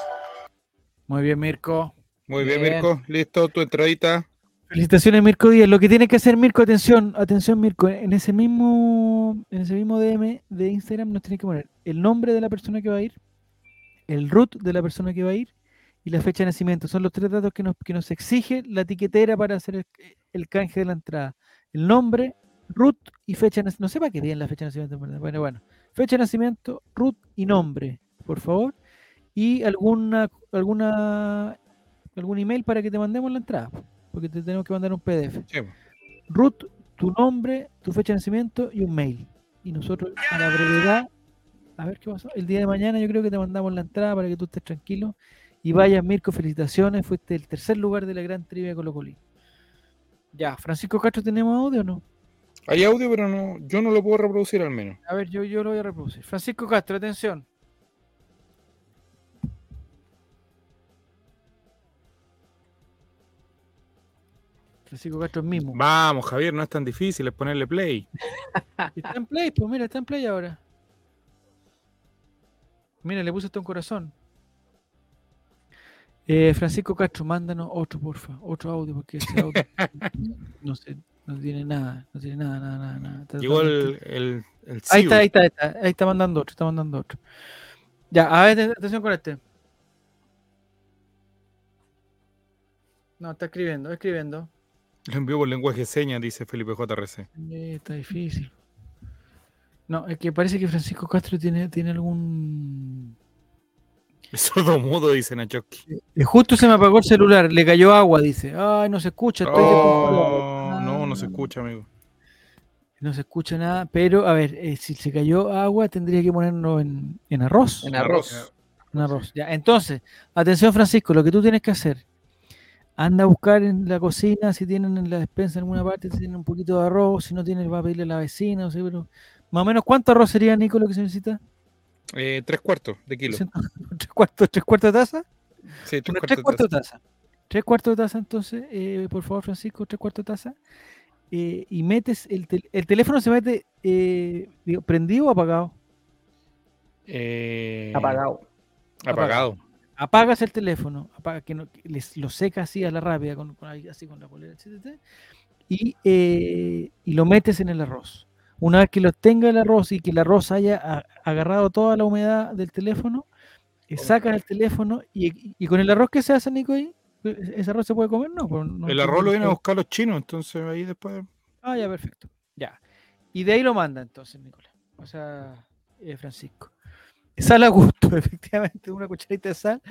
Muy bien, Mirko. Muy bien, Bien. Mirko. Listo, tu entradita. Felicitaciones Mirko Díaz. Lo que tiene que hacer Mirko, atención, atención Mirko, en ese mismo, en ese mismo DM de Instagram nos tiene que poner el nombre de la persona que va a ir, el root de la persona que va a ir y la fecha de nacimiento. Son los tres datos que nos, que nos exige la etiquetera para hacer el, el canje de la entrada. El nombre, root y fecha de nacimiento. No sé para qué bien la fecha de nacimiento. Bueno, bueno. Fecha de nacimiento, root y nombre, por favor. Y alguna, alguna, algún email para que te mandemos la entrada porque te tenemos que mandar un PDF. Sí. Root, tu nombre, tu fecha de nacimiento y un mail. Y nosotros a la brevedad, a ver qué pasó. El día de mañana yo creo que te mandamos la entrada para que tú estés tranquilo. Y vayas, Mirko, felicitaciones. Fuiste el tercer lugar de la gran trivia Colo Colín. Ya, Francisco Castro, ¿tenemos audio o no? Hay audio, pero no, yo no lo puedo reproducir al menos. A ver, yo, yo lo voy a reproducir. Francisco Castro, atención. Francisco Castro es mismo. Vamos, Javier, no es tan difícil, es ponerle play. Está en play, pues mira, está en play ahora. Mira, le puse hasta un corazón. Eh, Francisco Castro, mándanos otro, porfa, otro audio, porque ese audio no sé, no tiene nada, no tiene nada, nada, nada. nada. Llegó el, el, el Ahí está, ahí está, ahí está, ahí está mandando otro, está mandando otro. Ya, a ver, aten- atención con este. No, está escribiendo, está escribiendo. Lo envió por lenguaje de señas, dice Felipe JRC. Está difícil. No, es que parece que Francisco Castro tiene, tiene algún Es sordo mudo, dice Nachoski. Eh, Justo se me apagó el celular, le cayó agua, dice. Ay, no se escucha. Estoy Oh. No, se escucha, amigo. No se escucha nada, pero a ver, eh, si se cayó agua, tendría que ponernos en, en arroz. En arroz. En arroz. Ya, entonces, atención Francisco, lo que tú tienes que hacer, anda a buscar en la cocina si tienen en la despensa en alguna parte, si tienen un poquito de arroz, si no tienen, va a pedirle a la vecina, no sé, pero más o menos, ¿cuánto arroz sería, Nico, lo que se necesita? Eh, tres cuartos de kilo. ¿Tres cuartos, tres cuartos de taza? Sí, tres Bueno, cuartos tres de cuartos taza. de taza. Tres cuartos de taza, entonces, eh, por favor, Francisco, tres cuartos de taza. Eh, y metes el, tel- el teléfono se mete eh, digo, prendido o apagado. Eh, Apagado. Apagado. Apagas el teléfono, apaga que, no, que les- lo seca así a la rápida, con, así con la polera, etcétera, y, eh, y lo metes en el arroz. Una vez que lo tenga el arroz y que el arroz haya a- agarrado toda la humedad del teléfono, sacas el teléfono y, y con el arroz que se hace, Nico, ahí, ¿e- ¿ese arroz se puede comer? No, pues no- El arroz lo no vienen a se- buscar los chinos, entonces ahí después. Ah, ya, perfecto. Ya. Y de ahí lo manda entonces, Nicolás. O sea, eh, Francisco. Sal a gusto, efectivamente, una cucharita de sal.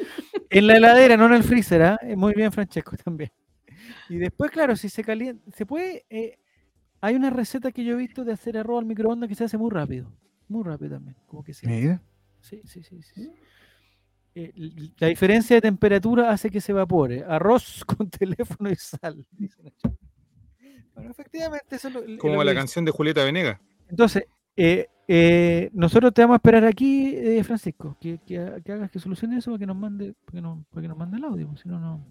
En la heladera, no en el freezer, ¿ah? Eh, Muy bien, Francesco, también. Y después, claro, si se calienta, se puede. eh, hay una receta que yo he visto de hacer arroz al microondas que se hace muy rápido. Muy rápido también. Como que sí. Mira. Sí, sí, sí. sí, sí. Eh, la diferencia de temperatura hace que se evapore. Arroz con teléfono y sal. dice Nacho. Bueno, efectivamente, eso es lo, Como que la dice. canción de Julieta Venegas. Entonces, eh, eh, nosotros te vamos a esperar aquí, eh, Francisco, que, que ha- que hagas que solucione eso para que nos mande, para que nos, para que nos mande el audio, pues, si no, no.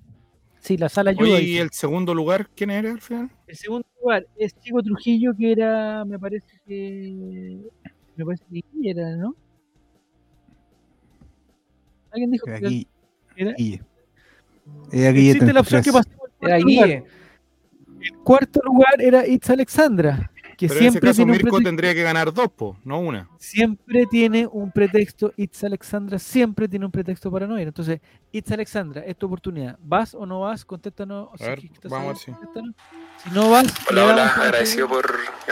Sí, la sala ayuda. Oye, dice. ¿y el segundo lugar quién era al final? El segundo lugar es Chico Trujillo, que era, me parece que. Me parece que era, ¿no? Alguien dijo Era que Guille. era- Guille. Era Guille existe la opción que 33. pasemos al Era cuarto lugar. El cuarto lugar era Itza Alexandra, que Pero en ese siempre caso tiene, un Mirko pretexto, tendría que ganar dos, po, no una. siempre tiene un pretexto. Itza Alexandra siempre tiene un pretexto para no ir. Entonces, Itza Alexandra, es tu oportunidad. ¿Vas o no vas? Contéstanos. A ver, estás vamos a ver si- contéstanos. Si no vas, Hola, hola, agradecido por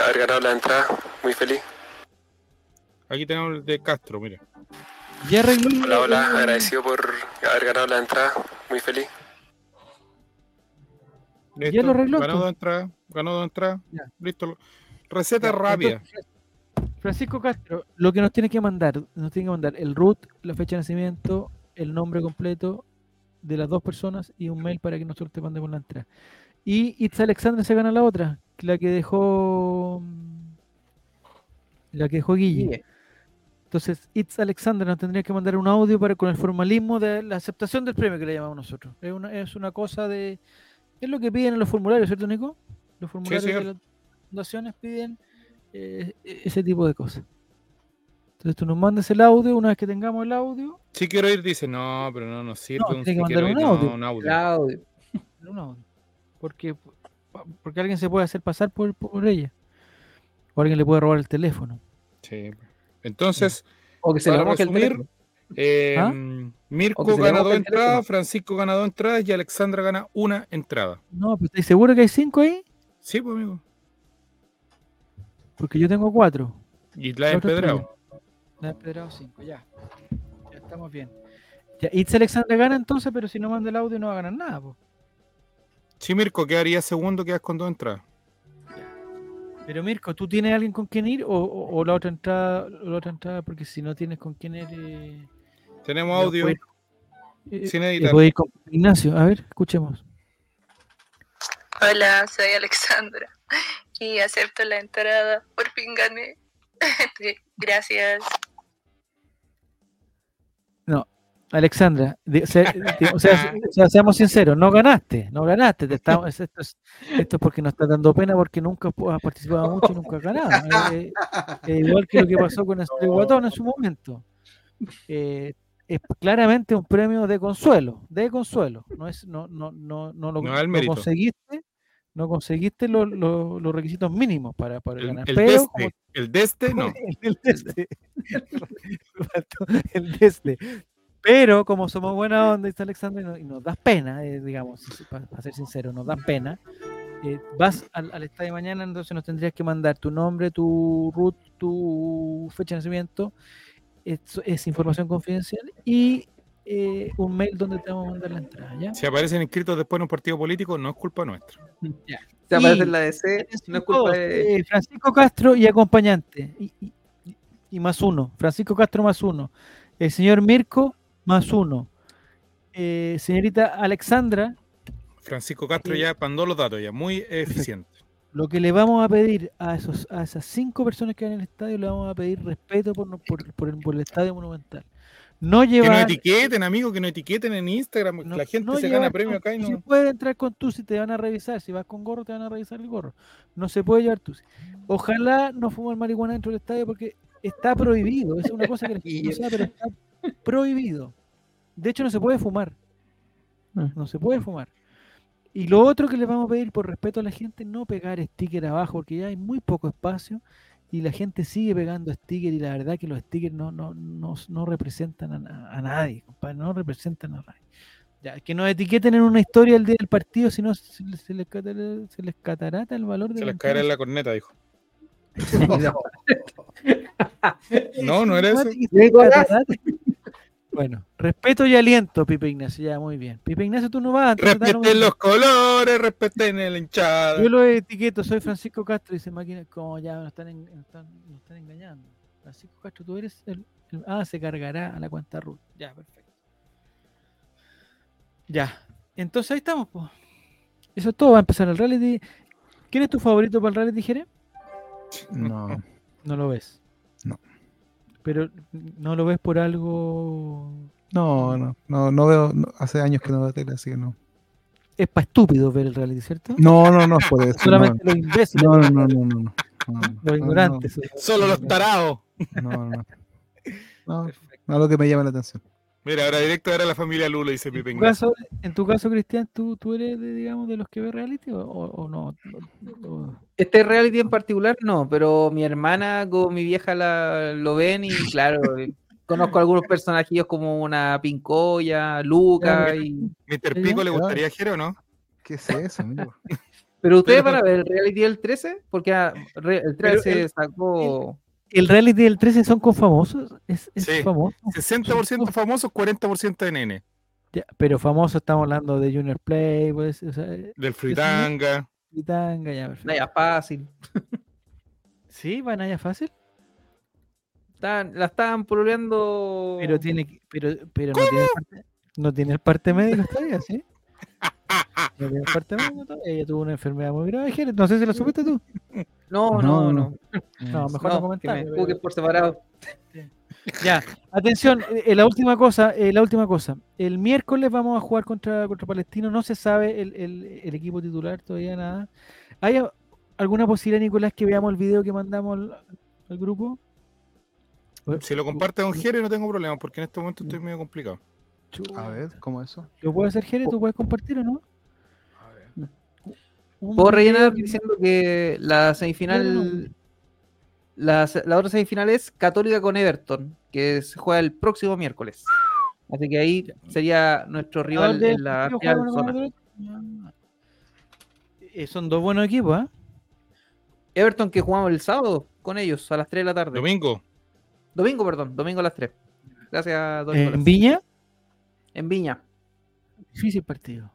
haber ganado la entrada, muy feliz. Aquí tenemos el de Castro, mira. Ya arregló Hola, hola, agradecido por haber ganado la entrada, muy feliz. Listo, lo arregló, Ganó tú. dos entradas, ganó dos entradas. Ya. Listo. Receta Ya, rápida. entonces, Francisco Castro, lo que nos tiene que mandar, nos tiene que mandar el root, la fecha de nacimiento, el nombre completo de las dos personas y un mail para que nosotros te mandemos la entrada. Y Itza Alexandra se gana la otra, la que dejó la que dejó Guille. Entonces, Itza Alexandra nos tendría que mandar un audio para con el formalismo de la aceptación del premio que le llamamos nosotros. Es una, es una cosa de. Es lo que piden en los formularios, ¿cierto, Nico? Los formularios de las fundaciones piden eh, ese tipo de cosas. Entonces tú nos mandas el audio, una vez que tengamos el audio, Si quiero ir, dice, no, pero no nos sirve. No, un tiene que mandar ir, un no, audio. un audio. Claudio. un audio. Porque, porque alguien se puede hacer pasar por, por ella. O alguien le puede robar el teléfono. Sí. Entonces, O que se Para resumir, eh, ¿Ah? Mirko gana dos entradas. Francisco gana dos entradas y Alexandra gana una entrada. No, pero ¿estás seguro que hay cinco ahí? Sí, pues, amigo. Porque yo tengo cuatro. Y la de empedrado. La de Pedrado 5, ya. Ya estamos bien. Ya, Itza Alexandra gana entonces, pero si no manda el audio no va a ganar nada. po. Sí, Mirko, quedaría segundo, quedas con dos entradas. Pero Mirko, ¿tú tienes alguien con quien ir o, o- o la otra entrada? la otra entrada? Porque si no tienes con quién ir. eh, Tenemos audio puede- eh, sin eh, editar. puede ir con Ignacio. A ver, escuchemos. Hola, soy Alexandra y acepto la entrada. Por fin gané. Gracias. Alexandra, de- se- de- o, sea, o sea, seamos sinceros, no ganaste, no ganaste. te estamos- es- esto, es, esto es porque nos está dando pena porque nunca has participado mucho y nunca has ganado. Eh, eh, igual que lo que pasó con el Guatón en su momento. Eh, es claramente un premio de consuelo, de consuelo. No es, no, no, no, no lo No el conseguiste, no conseguiste lo- lo- los requisitos mínimos para El, ganar. el Pero como el deste, no. el desde. el desde. Pero como somos buena onda, dice Alexandra, y nos, das pena, eh, digamos, para, ser sincero, nos das pena. eh, vas al, al estadio mañana, entonces nos tendrías que mandar tu nombre, tu root, tu fecha de nacimiento, es, es información confidencial y eh, un mail donde te vamos a mandar la entrada, ¿ya? Si aparecen inscritos después en un partido político, no es culpa nuestra. Ya. Se Y- aparece en la DC, no es culpa Todos, de. eh, Francisco Castro y acompañante. Y- y más uno. Francisco Castro más uno. El señor Mirko más uno. Eh, señorita Alexandra, Francisco Castro Sí. ya mandó los datos, ya muy eficiente. lo que le vamos a pedir a, esos, a esas cinco personas que van en el estadio, le vamos a pedir respeto por, por, por el, por el estadio monumental. No Que no llevar. etiqueten, amigo, que no etiqueten en Instagram. no- la gente no se llevar gana premio acá y no no. se puede entrar con tu si te van a revisar. Si vas con gorro, te van a revisar el gorro. No se puede llevar tu Ojalá no fumar marihuana dentro del estadio porque está prohibido. Es una cosa que la gente no pero está prohibido. De hecho, no se puede fumar. Mm. No se puede fumar. Y lo otro que les vamos a pedir por respeto a la gente, no pegar sticker abajo, porque ya hay muy poco espacio y la gente sigue pegando sticker y la verdad que los stickers no, no, no, no representan a, na- a nadie, compadre, no representan a nadie. Ya, que nos etiqueten en una historia el día del partido, si no se les, se les catara- se les catarata el valor de Se les caerá en la corneta, dijo. No, no era eso. Bueno, respeto y aliento, Pipe Ignacio, ya muy bien. Pipe Ignacio, tú no vas. lo Respeten mismo. los colores, respeten el hinchada. Yo lo etiqueto, soy Francisco Castro, dice máquina, como ya nos están, en- nos están, nos están engañando. Francisco Castro, tú eres el, el- Ah, se cargará a la cuenta RUT. Ya, perfecto. Ya, entonces ahí estamos, pues. Eso es todo, va a empezar el reality. ¿Quién es tu favorito para el reality, Jere? No. No lo ves. No. Pero no lo ves por algo... No, no, no, no veo, no, hace años que no veo tele, así que no. Es para estúpidos ver el reality, ¿cierto? No, no, no es por eso. No, Solamente los imbéciles, no, no, no, no, no, no, no, los no, ignorantes. Solo los tarados. No, no, no. No, no lo que me llama la atención. Mira, ahora directo era la familia Lulo, dice Pipe En tu caso, en tu caso Cristian, ¿tú, ¿tú eres, de, digamos, de los que ve reality o, no? O- Este reality en particular no, pero mi hermana con mi vieja la, lo ven y claro, eh, conozco algunos personajillos como una Pincoya, Luca y... ¿Mr. Pico le gustaría Jero o no? ¿Qué es eso, amigo? Pero ustedes Pero- van a ver el reality del 13, porque ah, el 13 el- sacó... ¿El reality del 13 son con famosos? ¿Es, es Sí. famoso? 60% famosos, 40% de nene. Ya, pero famoso estamos hablando de Junior Play, pues, o sea, Del fritanga. Pitanga, ya, perfecto. Naya fácil. ¿Sí? ¿Van allá fácil? Estaban- la estaban pololeando... Pero tiene que- pero, pero no tiene parte, no tiene parte médico todavía, ¿sí? Ella tuvo una enfermedad muy grave, no sé si la supiste tú. No, No, no, no. no. No, mejor no, que comentar. por separado. Ya, atención, eh, la última cosa, eh, la última cosa. El miércoles vamos a jugar contra, contra Palestino, no se sabe el, el- el equipo titular todavía nada. ¿Hay alguna posibilidad, Nicolás, que veamos el video que mandamos al, al grupo? Si lo comparte con Jero no tengo problema, porque en este momento estoy medio complicado. A ver, ¿cómo eso? ¿Lo puede hacer Jere? ¿Tú puedes compartir o no? Un Puedo rellenar diciendo que la semifinal, la, otra semifinal es Católica con Everton, que se juega el próximo miércoles. Así que ahí sería nuestro rival de- en la final zona. Eh, son dos buenos equipos, ¿ah? Everton que jugamos el sábado con ellos a las 3 de la tarde. Domingo, Domingo, perdón, domingo a las 3. Gracias, don En. Viña, En Viña. difícil partido.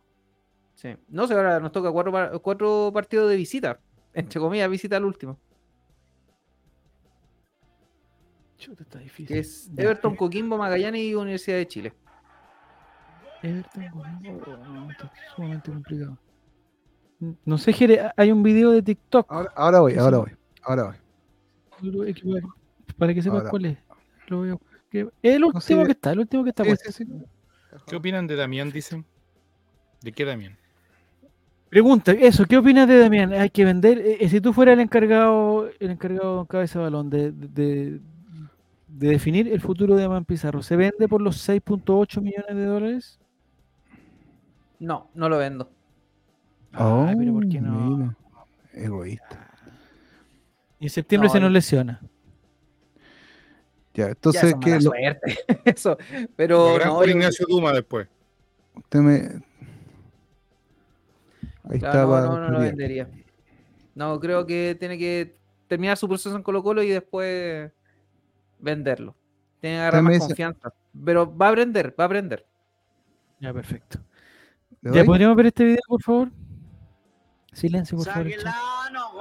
Sí. No sé, ahora nos toca cuatro, cuatro partidos de visita. Entre comillas, visita al último. Chuta, está difícil. Es. Everton, Coquimbo, Magallanes y Universidad de Chile. Everton, Coquimbo, oh, no, está sumamente complicado. No sé, Jere, hay un video de TikTok Ahora, ahora voy, ahora voy, ahora voy. Para que sepas cuál es. Lo que- el último sé. que está, el último que está Sí, ¿qué opinan de Damián, dicen? ¿De qué Damián? Pregunta, eso, ¿qué opinas de Damián? Hay que vender, eh, eh, si tú fueras el encargado, el encargado don cabeza de balón de, de, de definir el futuro de Damián Pizarro, ¿se vende por los 6.8 millones de dólares? No, no lo vendo. Ay, pero ¿por qué Oh, no? mira, Egoísta. Y en septiembre No, se nos lesiona. Ya, Ya, entonces, eso es ¿qué? mala Lo- suerte. Eso. Pero gran no, yo- Ignacio Duma después. usted me... Ahí claro, estaba. no, no, no lo vendería. No, creo que tiene que terminar su proceso en Colo Colo y después venderlo. Tiene que agarrar más confianza. Pero va a aprender, va a aprender. Ya, perfecto. ¿Le ¿Ya podríamos ver este video, por favor? Silencio, por favor. el chat. Sáquenla, no,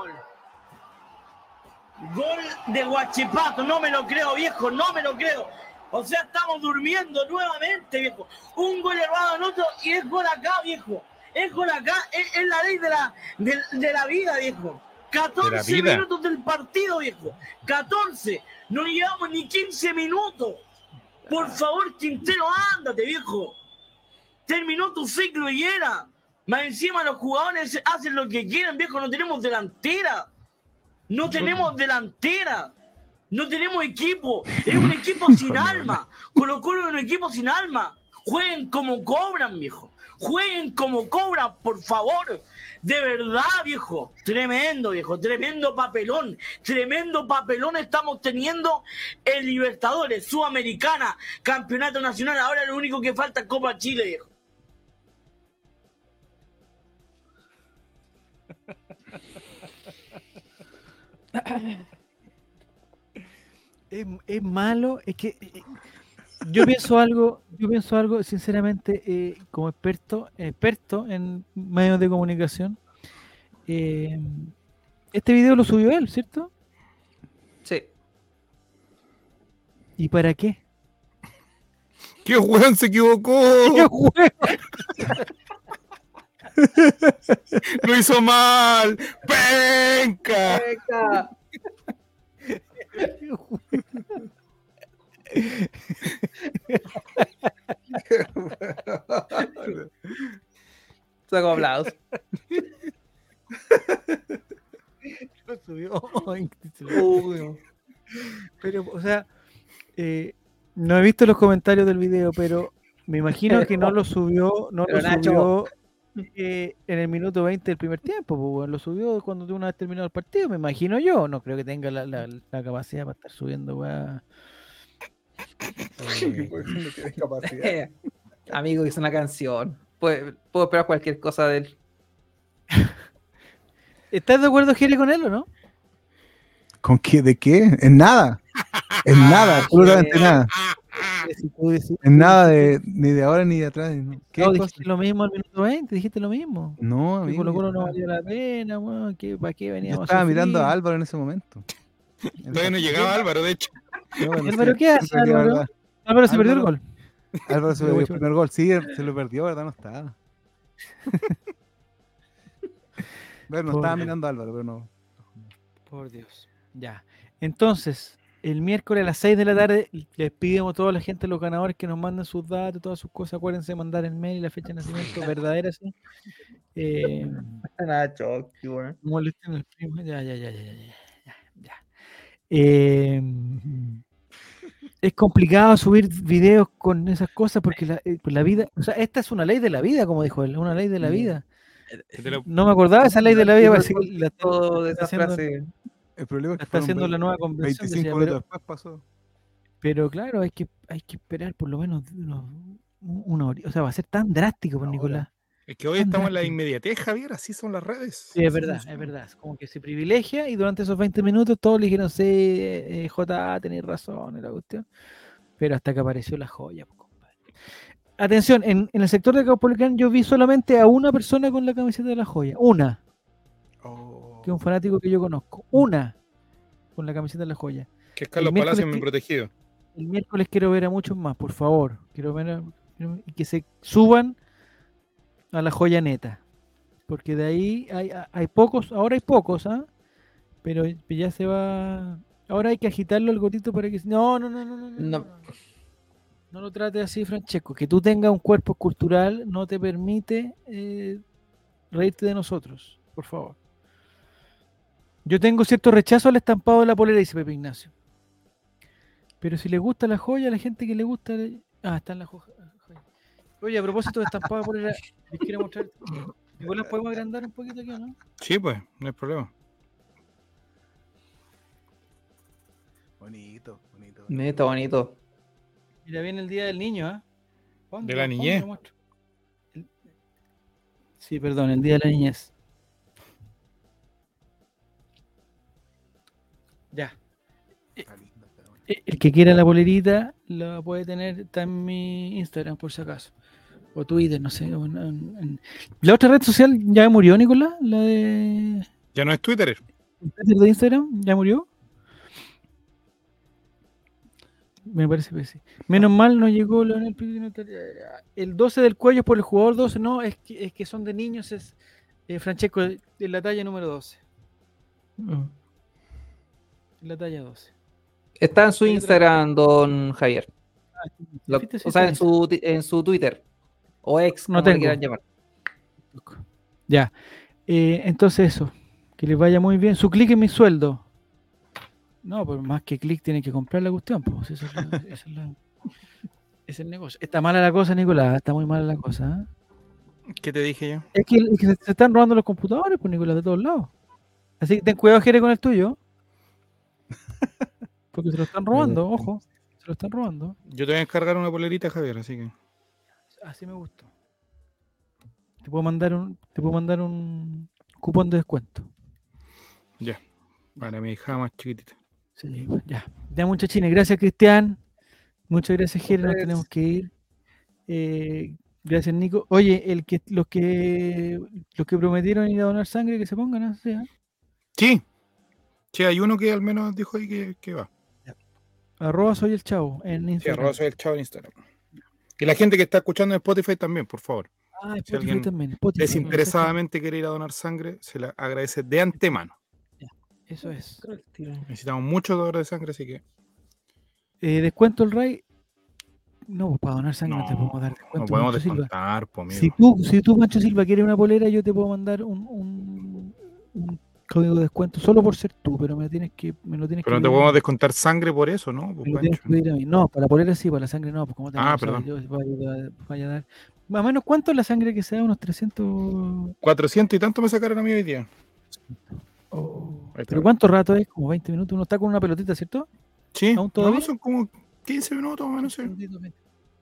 gol. De Guachipato, no me lo creo, viejo, no me lo creo. O sea, estamos durmiendo nuevamente, viejo. Un gol errado en otro y es gol acá, viejo. Es gol acá, es, es la ley de la, de, de la vida, viejo. 14 vida. minutos del partido, viejo. 14. No llevamos ni 15 minutos. Por favor, Quintero, ándate, viejo. Terminó tu ciclo y era. Más encima los jugadores hacen lo que quieren, viejo. No tenemos delantera. No tenemos delantera. No tenemos equipo. Es un equipo sin alma. Colo Colo es un equipo sin alma. Jueguen como cobran, viejo. Jueguen como cobran, por favor. De verdad, viejo. Tremendo, viejo. Tremendo papelón. Tremendo papelón estamos teniendo en Libertadores, Sudamericana, Campeonato Nacional. Ahora lo único que falta es Copa Chile, viejo. Es, es malo, es que eh, yo pienso algo, yo pienso algo, sinceramente, eh, como experto, experto en medios de comunicación. eh, este video lo subió él, ¿cierto? Sí. ¿Y para qué? ¡Qué weón se equivocó! ¡Qué! ¡Lo hizo mal! ¡Penca! Saco aplausos. Lo subió. Uy, Pero, o sea, eh, no he visto los comentarios del video, pero me imagino que no lo subió, no Pero lo Nacho. subió eh, en el minuto 20 del primer tiempo, pues, weón. lo subió cuando de una vez terminado el partido, me imagino yo. No creo que tenga la, la- la capacidad para estar subiendo, weá. Eh, Amigo, hizo una canción. Puedo, puedo esperar cualquier cosa de él. ¿Estás de acuerdo, Jere, con él o no? ¿Con qué? ¿De qué? En nada. En nada, absolutamente nada. Decís- En nada de, ni de ahora ni de atrás. ¿no? ¿Qué No, dijiste lo mismo al minuto 20, dijiste lo mismo. No, Que amigo, Colo Colo no yo valió la pena, que ¿para qué yo veníamos a estaba mirando a? Álvaro en ese momento. Todavía no llegaba Álvaro, de hecho. No, bueno, Álvaro, sí, ¿qué hace, Álvaro? Álvaro. Álvaro se perdió el gol. Álvaro se perdió el bueno. primer gol. Sí, se lo perdió, ¿verdad? No estaba. Bueno, no estaba mirando a Álvaro, pero no. Por Dios. Ya. Entonces, el miércoles a las 6 de la tarde les pedimos a toda la gente, los ganadores, que nos manden sus datos, todas sus cosas. Acuérdense de mandar el mail y la fecha de nacimiento verdadera, sí. Eh, bueno. no molesten al primo. Ya, ya, ya, ya, ya, ya, ya. Eh, es complicado subir videos con esas cosas porque la, eh, pues la vida, o sea, esta es una ley de la vida, como dijo él, una ley de la vida. Te lo- No me acordaba de esa ley de la vida, todo de esa frase. El problema es que está haciendo la 20 nueva convención. 25 decía, minutos pero- después pasó. Pero claro, hay que, hay que esperar por lo menos unos- una hora. O sea, va a ser tan drástico, por Una Nicolás. Es que hoy estamos en la inmediatez, Javier, así son las redes. Sí, es Así verdad, son. es verdad. Es como que se privilegia y durante esos 20 minutos todos le dijeron, sí, eh, J, tenéis razón, y la cuestión. Pero hasta que apareció la joya, pues, compadre. Atención, en, en el sector de Caupolicán yo vi solamente a una persona con la camiseta de la joya. Una. Que es un fanático que yo conozco. Una con la camiseta de la joya. Que es Carlos Palacio, mi protegido. El miércoles quiero ver a muchos más, por favor. Quiero ver a- que se suban a la joya neta. Porque de ahí hay, hay pocos, ahora hay pocos, ¿ah? Pero ya se va. Ahora hay que agitarlo el gotito para que. No, no, no, no, no. No, No. no, no. No lo trates así, Francesco. Que tú tengas un cuerpo cultural no te permite eh, reírte de nosotros, por favor. Yo tengo cierto rechazo al estampado de la polera, dice Pepe Ignacio. Pero si le gusta la joya, a la gente que le gusta. le- Ah, está en la joya. Oye, a propósito de estampado de polera, les quiero mostrar. Nicolás, ¿podemos agrandar un poquito aquí o no? Sí, pues, no hay problema. Bonito, bonito. Bonito, bonito. Mira, viene el día del niño, ¿ah? De la ¿Cuándo niñez. Sí, perdón, el día de la niñez. El que quiera la polerita la puede tener, está en mi Instagram por si acaso. O Twitter, no sé. en- en- La otra red social ya murió, Nicolás. La de, Ya no es Twitter. Twitter de Instagram, ya murió. Me parece que sí. Menos mal no llegó Leonel te- El 12 del cuello es por el jugador 12, no, es que, es que son de niños, es eh, Francesco, de la talla número 12. La talla 12. Está en su Instagram, don Javier. Lo- ¿Viste? Sí, o sea, en su, en su Twitter. O ex, No tengo. quieran llamar. Ya. Eh, entonces eso. Que les vaya muy bien. Su clic en mi sueldo. No, pues más que clic tiene que comprar la cuestión. Pues, eso es, la- eso es la- es el negocio. Está mala la cosa, Nicolás. Está muy mala la cosa. ¿eh? ¿Qué te dije yo? Es que, es que se, se están robando los computadores, pues, Nicolás, de todos lados. Así que ten cuidado, Jere, con el tuyo. Porque se lo están robando, ojo. Se lo están robando. Yo te voy a encargar una polerita, Javier, así que. Así me gustó. Te puedo mandar un, te puedo mandar un cupón de descuento. Ya. Para mi hija más chiquitita. Sí, ya. Ya, muchachines. Gracias, Cristian. Muchas gracias, Jere. Nos tenemos que ir. Eh, gracias, Nico. Oye, el que, los que los que prometieron ir a donar sangre, que se pongan así, ¿eh? Sí. Sí, hay uno que al menos dijo ahí que, que va. Arroba soy el chavo en Sí, Instagram. arroba soy el chavo en Instagram. Y la gente que está escuchando en Spotify también, por favor. Ah, si alguien también. Spotify, Desinteresadamente quiere ir a donar sangre, se le agradece de antemano. Eso es. Necesitamos muchos donadores de sangre, así que Eh, ¿Descuento el RAI? No, pues para donar sangre no, te No, podemos dar no descuento. podemos Pancho Silva. descontar, po. Si tú, si tú, Pancho Silva, quieres una polera, yo te puedo mandar un, un, un código de descuento solo por ser tú, pero me tienes que, me lo tienes Pero no te podemos descontar sangre por eso, ¿no? Pues, lo a mí. No, para la polera sí, para la sangre no, pues como te Ah, perdón. yo, vaya, a- vaya a dar. Más o menos, ¿cuánto es la sangre que sea? Unos 300. 400 y tanto me sacaron a mí hoy día. Oh. ¿Pero cuánto rato es? Como 20 minutos. Uno está con una pelotita, ¿cierto? Sí, ¿Aún todavía? no, son como 15 minutos más o menos.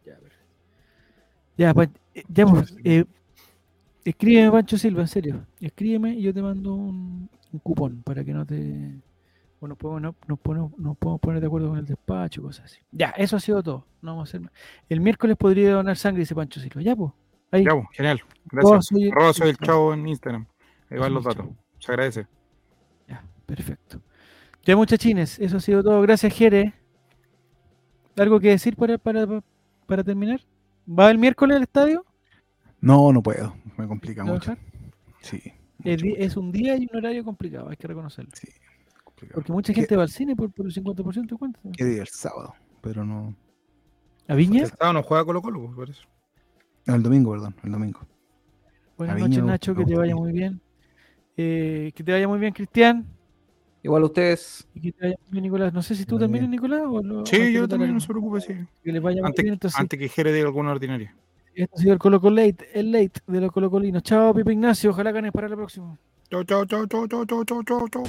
Ya. Ya, pues, eh, ya, pues, eh, escríbeme, Pancho Silva, en serio. Escríbeme y yo te mando un, un cupón para que no te. Bueno, podemos, no, nos, ponemos, nos podemos poner de acuerdo con el despacho, cosas así. Ya, eso ha sido todo. No vamos a hacer más. El miércoles podría donar sangre, dice Pancho Silva. Ya, pues. Ahí. Ya, pues, genial. Gracias. soy el- Arroba soy el chavo en Instagram. Ahí van los datos. chavo. Se agradece. Ya, perfecto. Ya, muchachines, eso ha sido todo. Gracias, Jere. ¿Algo que decir para, para, para terminar? ¿Va el miércoles al estadio? No, no puedo. Me complica ¿Lo va a mucho. dejar? Sí. Es, mucho, di- mucho, es un día y un horario complicado, hay que reconocerlo. complicado. Porque mucha ¿Qué- gente va al cine por, por el 50% de cuenta. ¿Qué día? El sábado. Pero no. ¿A Viña? El sábado no juega Colo Colo, pues, por eso. no, el domingo, perdón. El domingo. Buenas noches, Nacho, que te vaya muy bien. Eh, que te vaya muy bien, Cristian. Igual ustedes. Y que te vaya muy bien, Nicolás. No sé si tú también. Nicolás. O lo- Sí, yo también, no se preocupe, sí. Que les vaya muy Antes, bien. Entonces, antes que Jere diga alguna ordinaria. Esto ha sido el Colo Late, el late de los colocolinos. Chao, Pipe Ignacio. Ojalá ganes para la próxima. Chao, chao, chao, chao, chao, chao, chao, chao.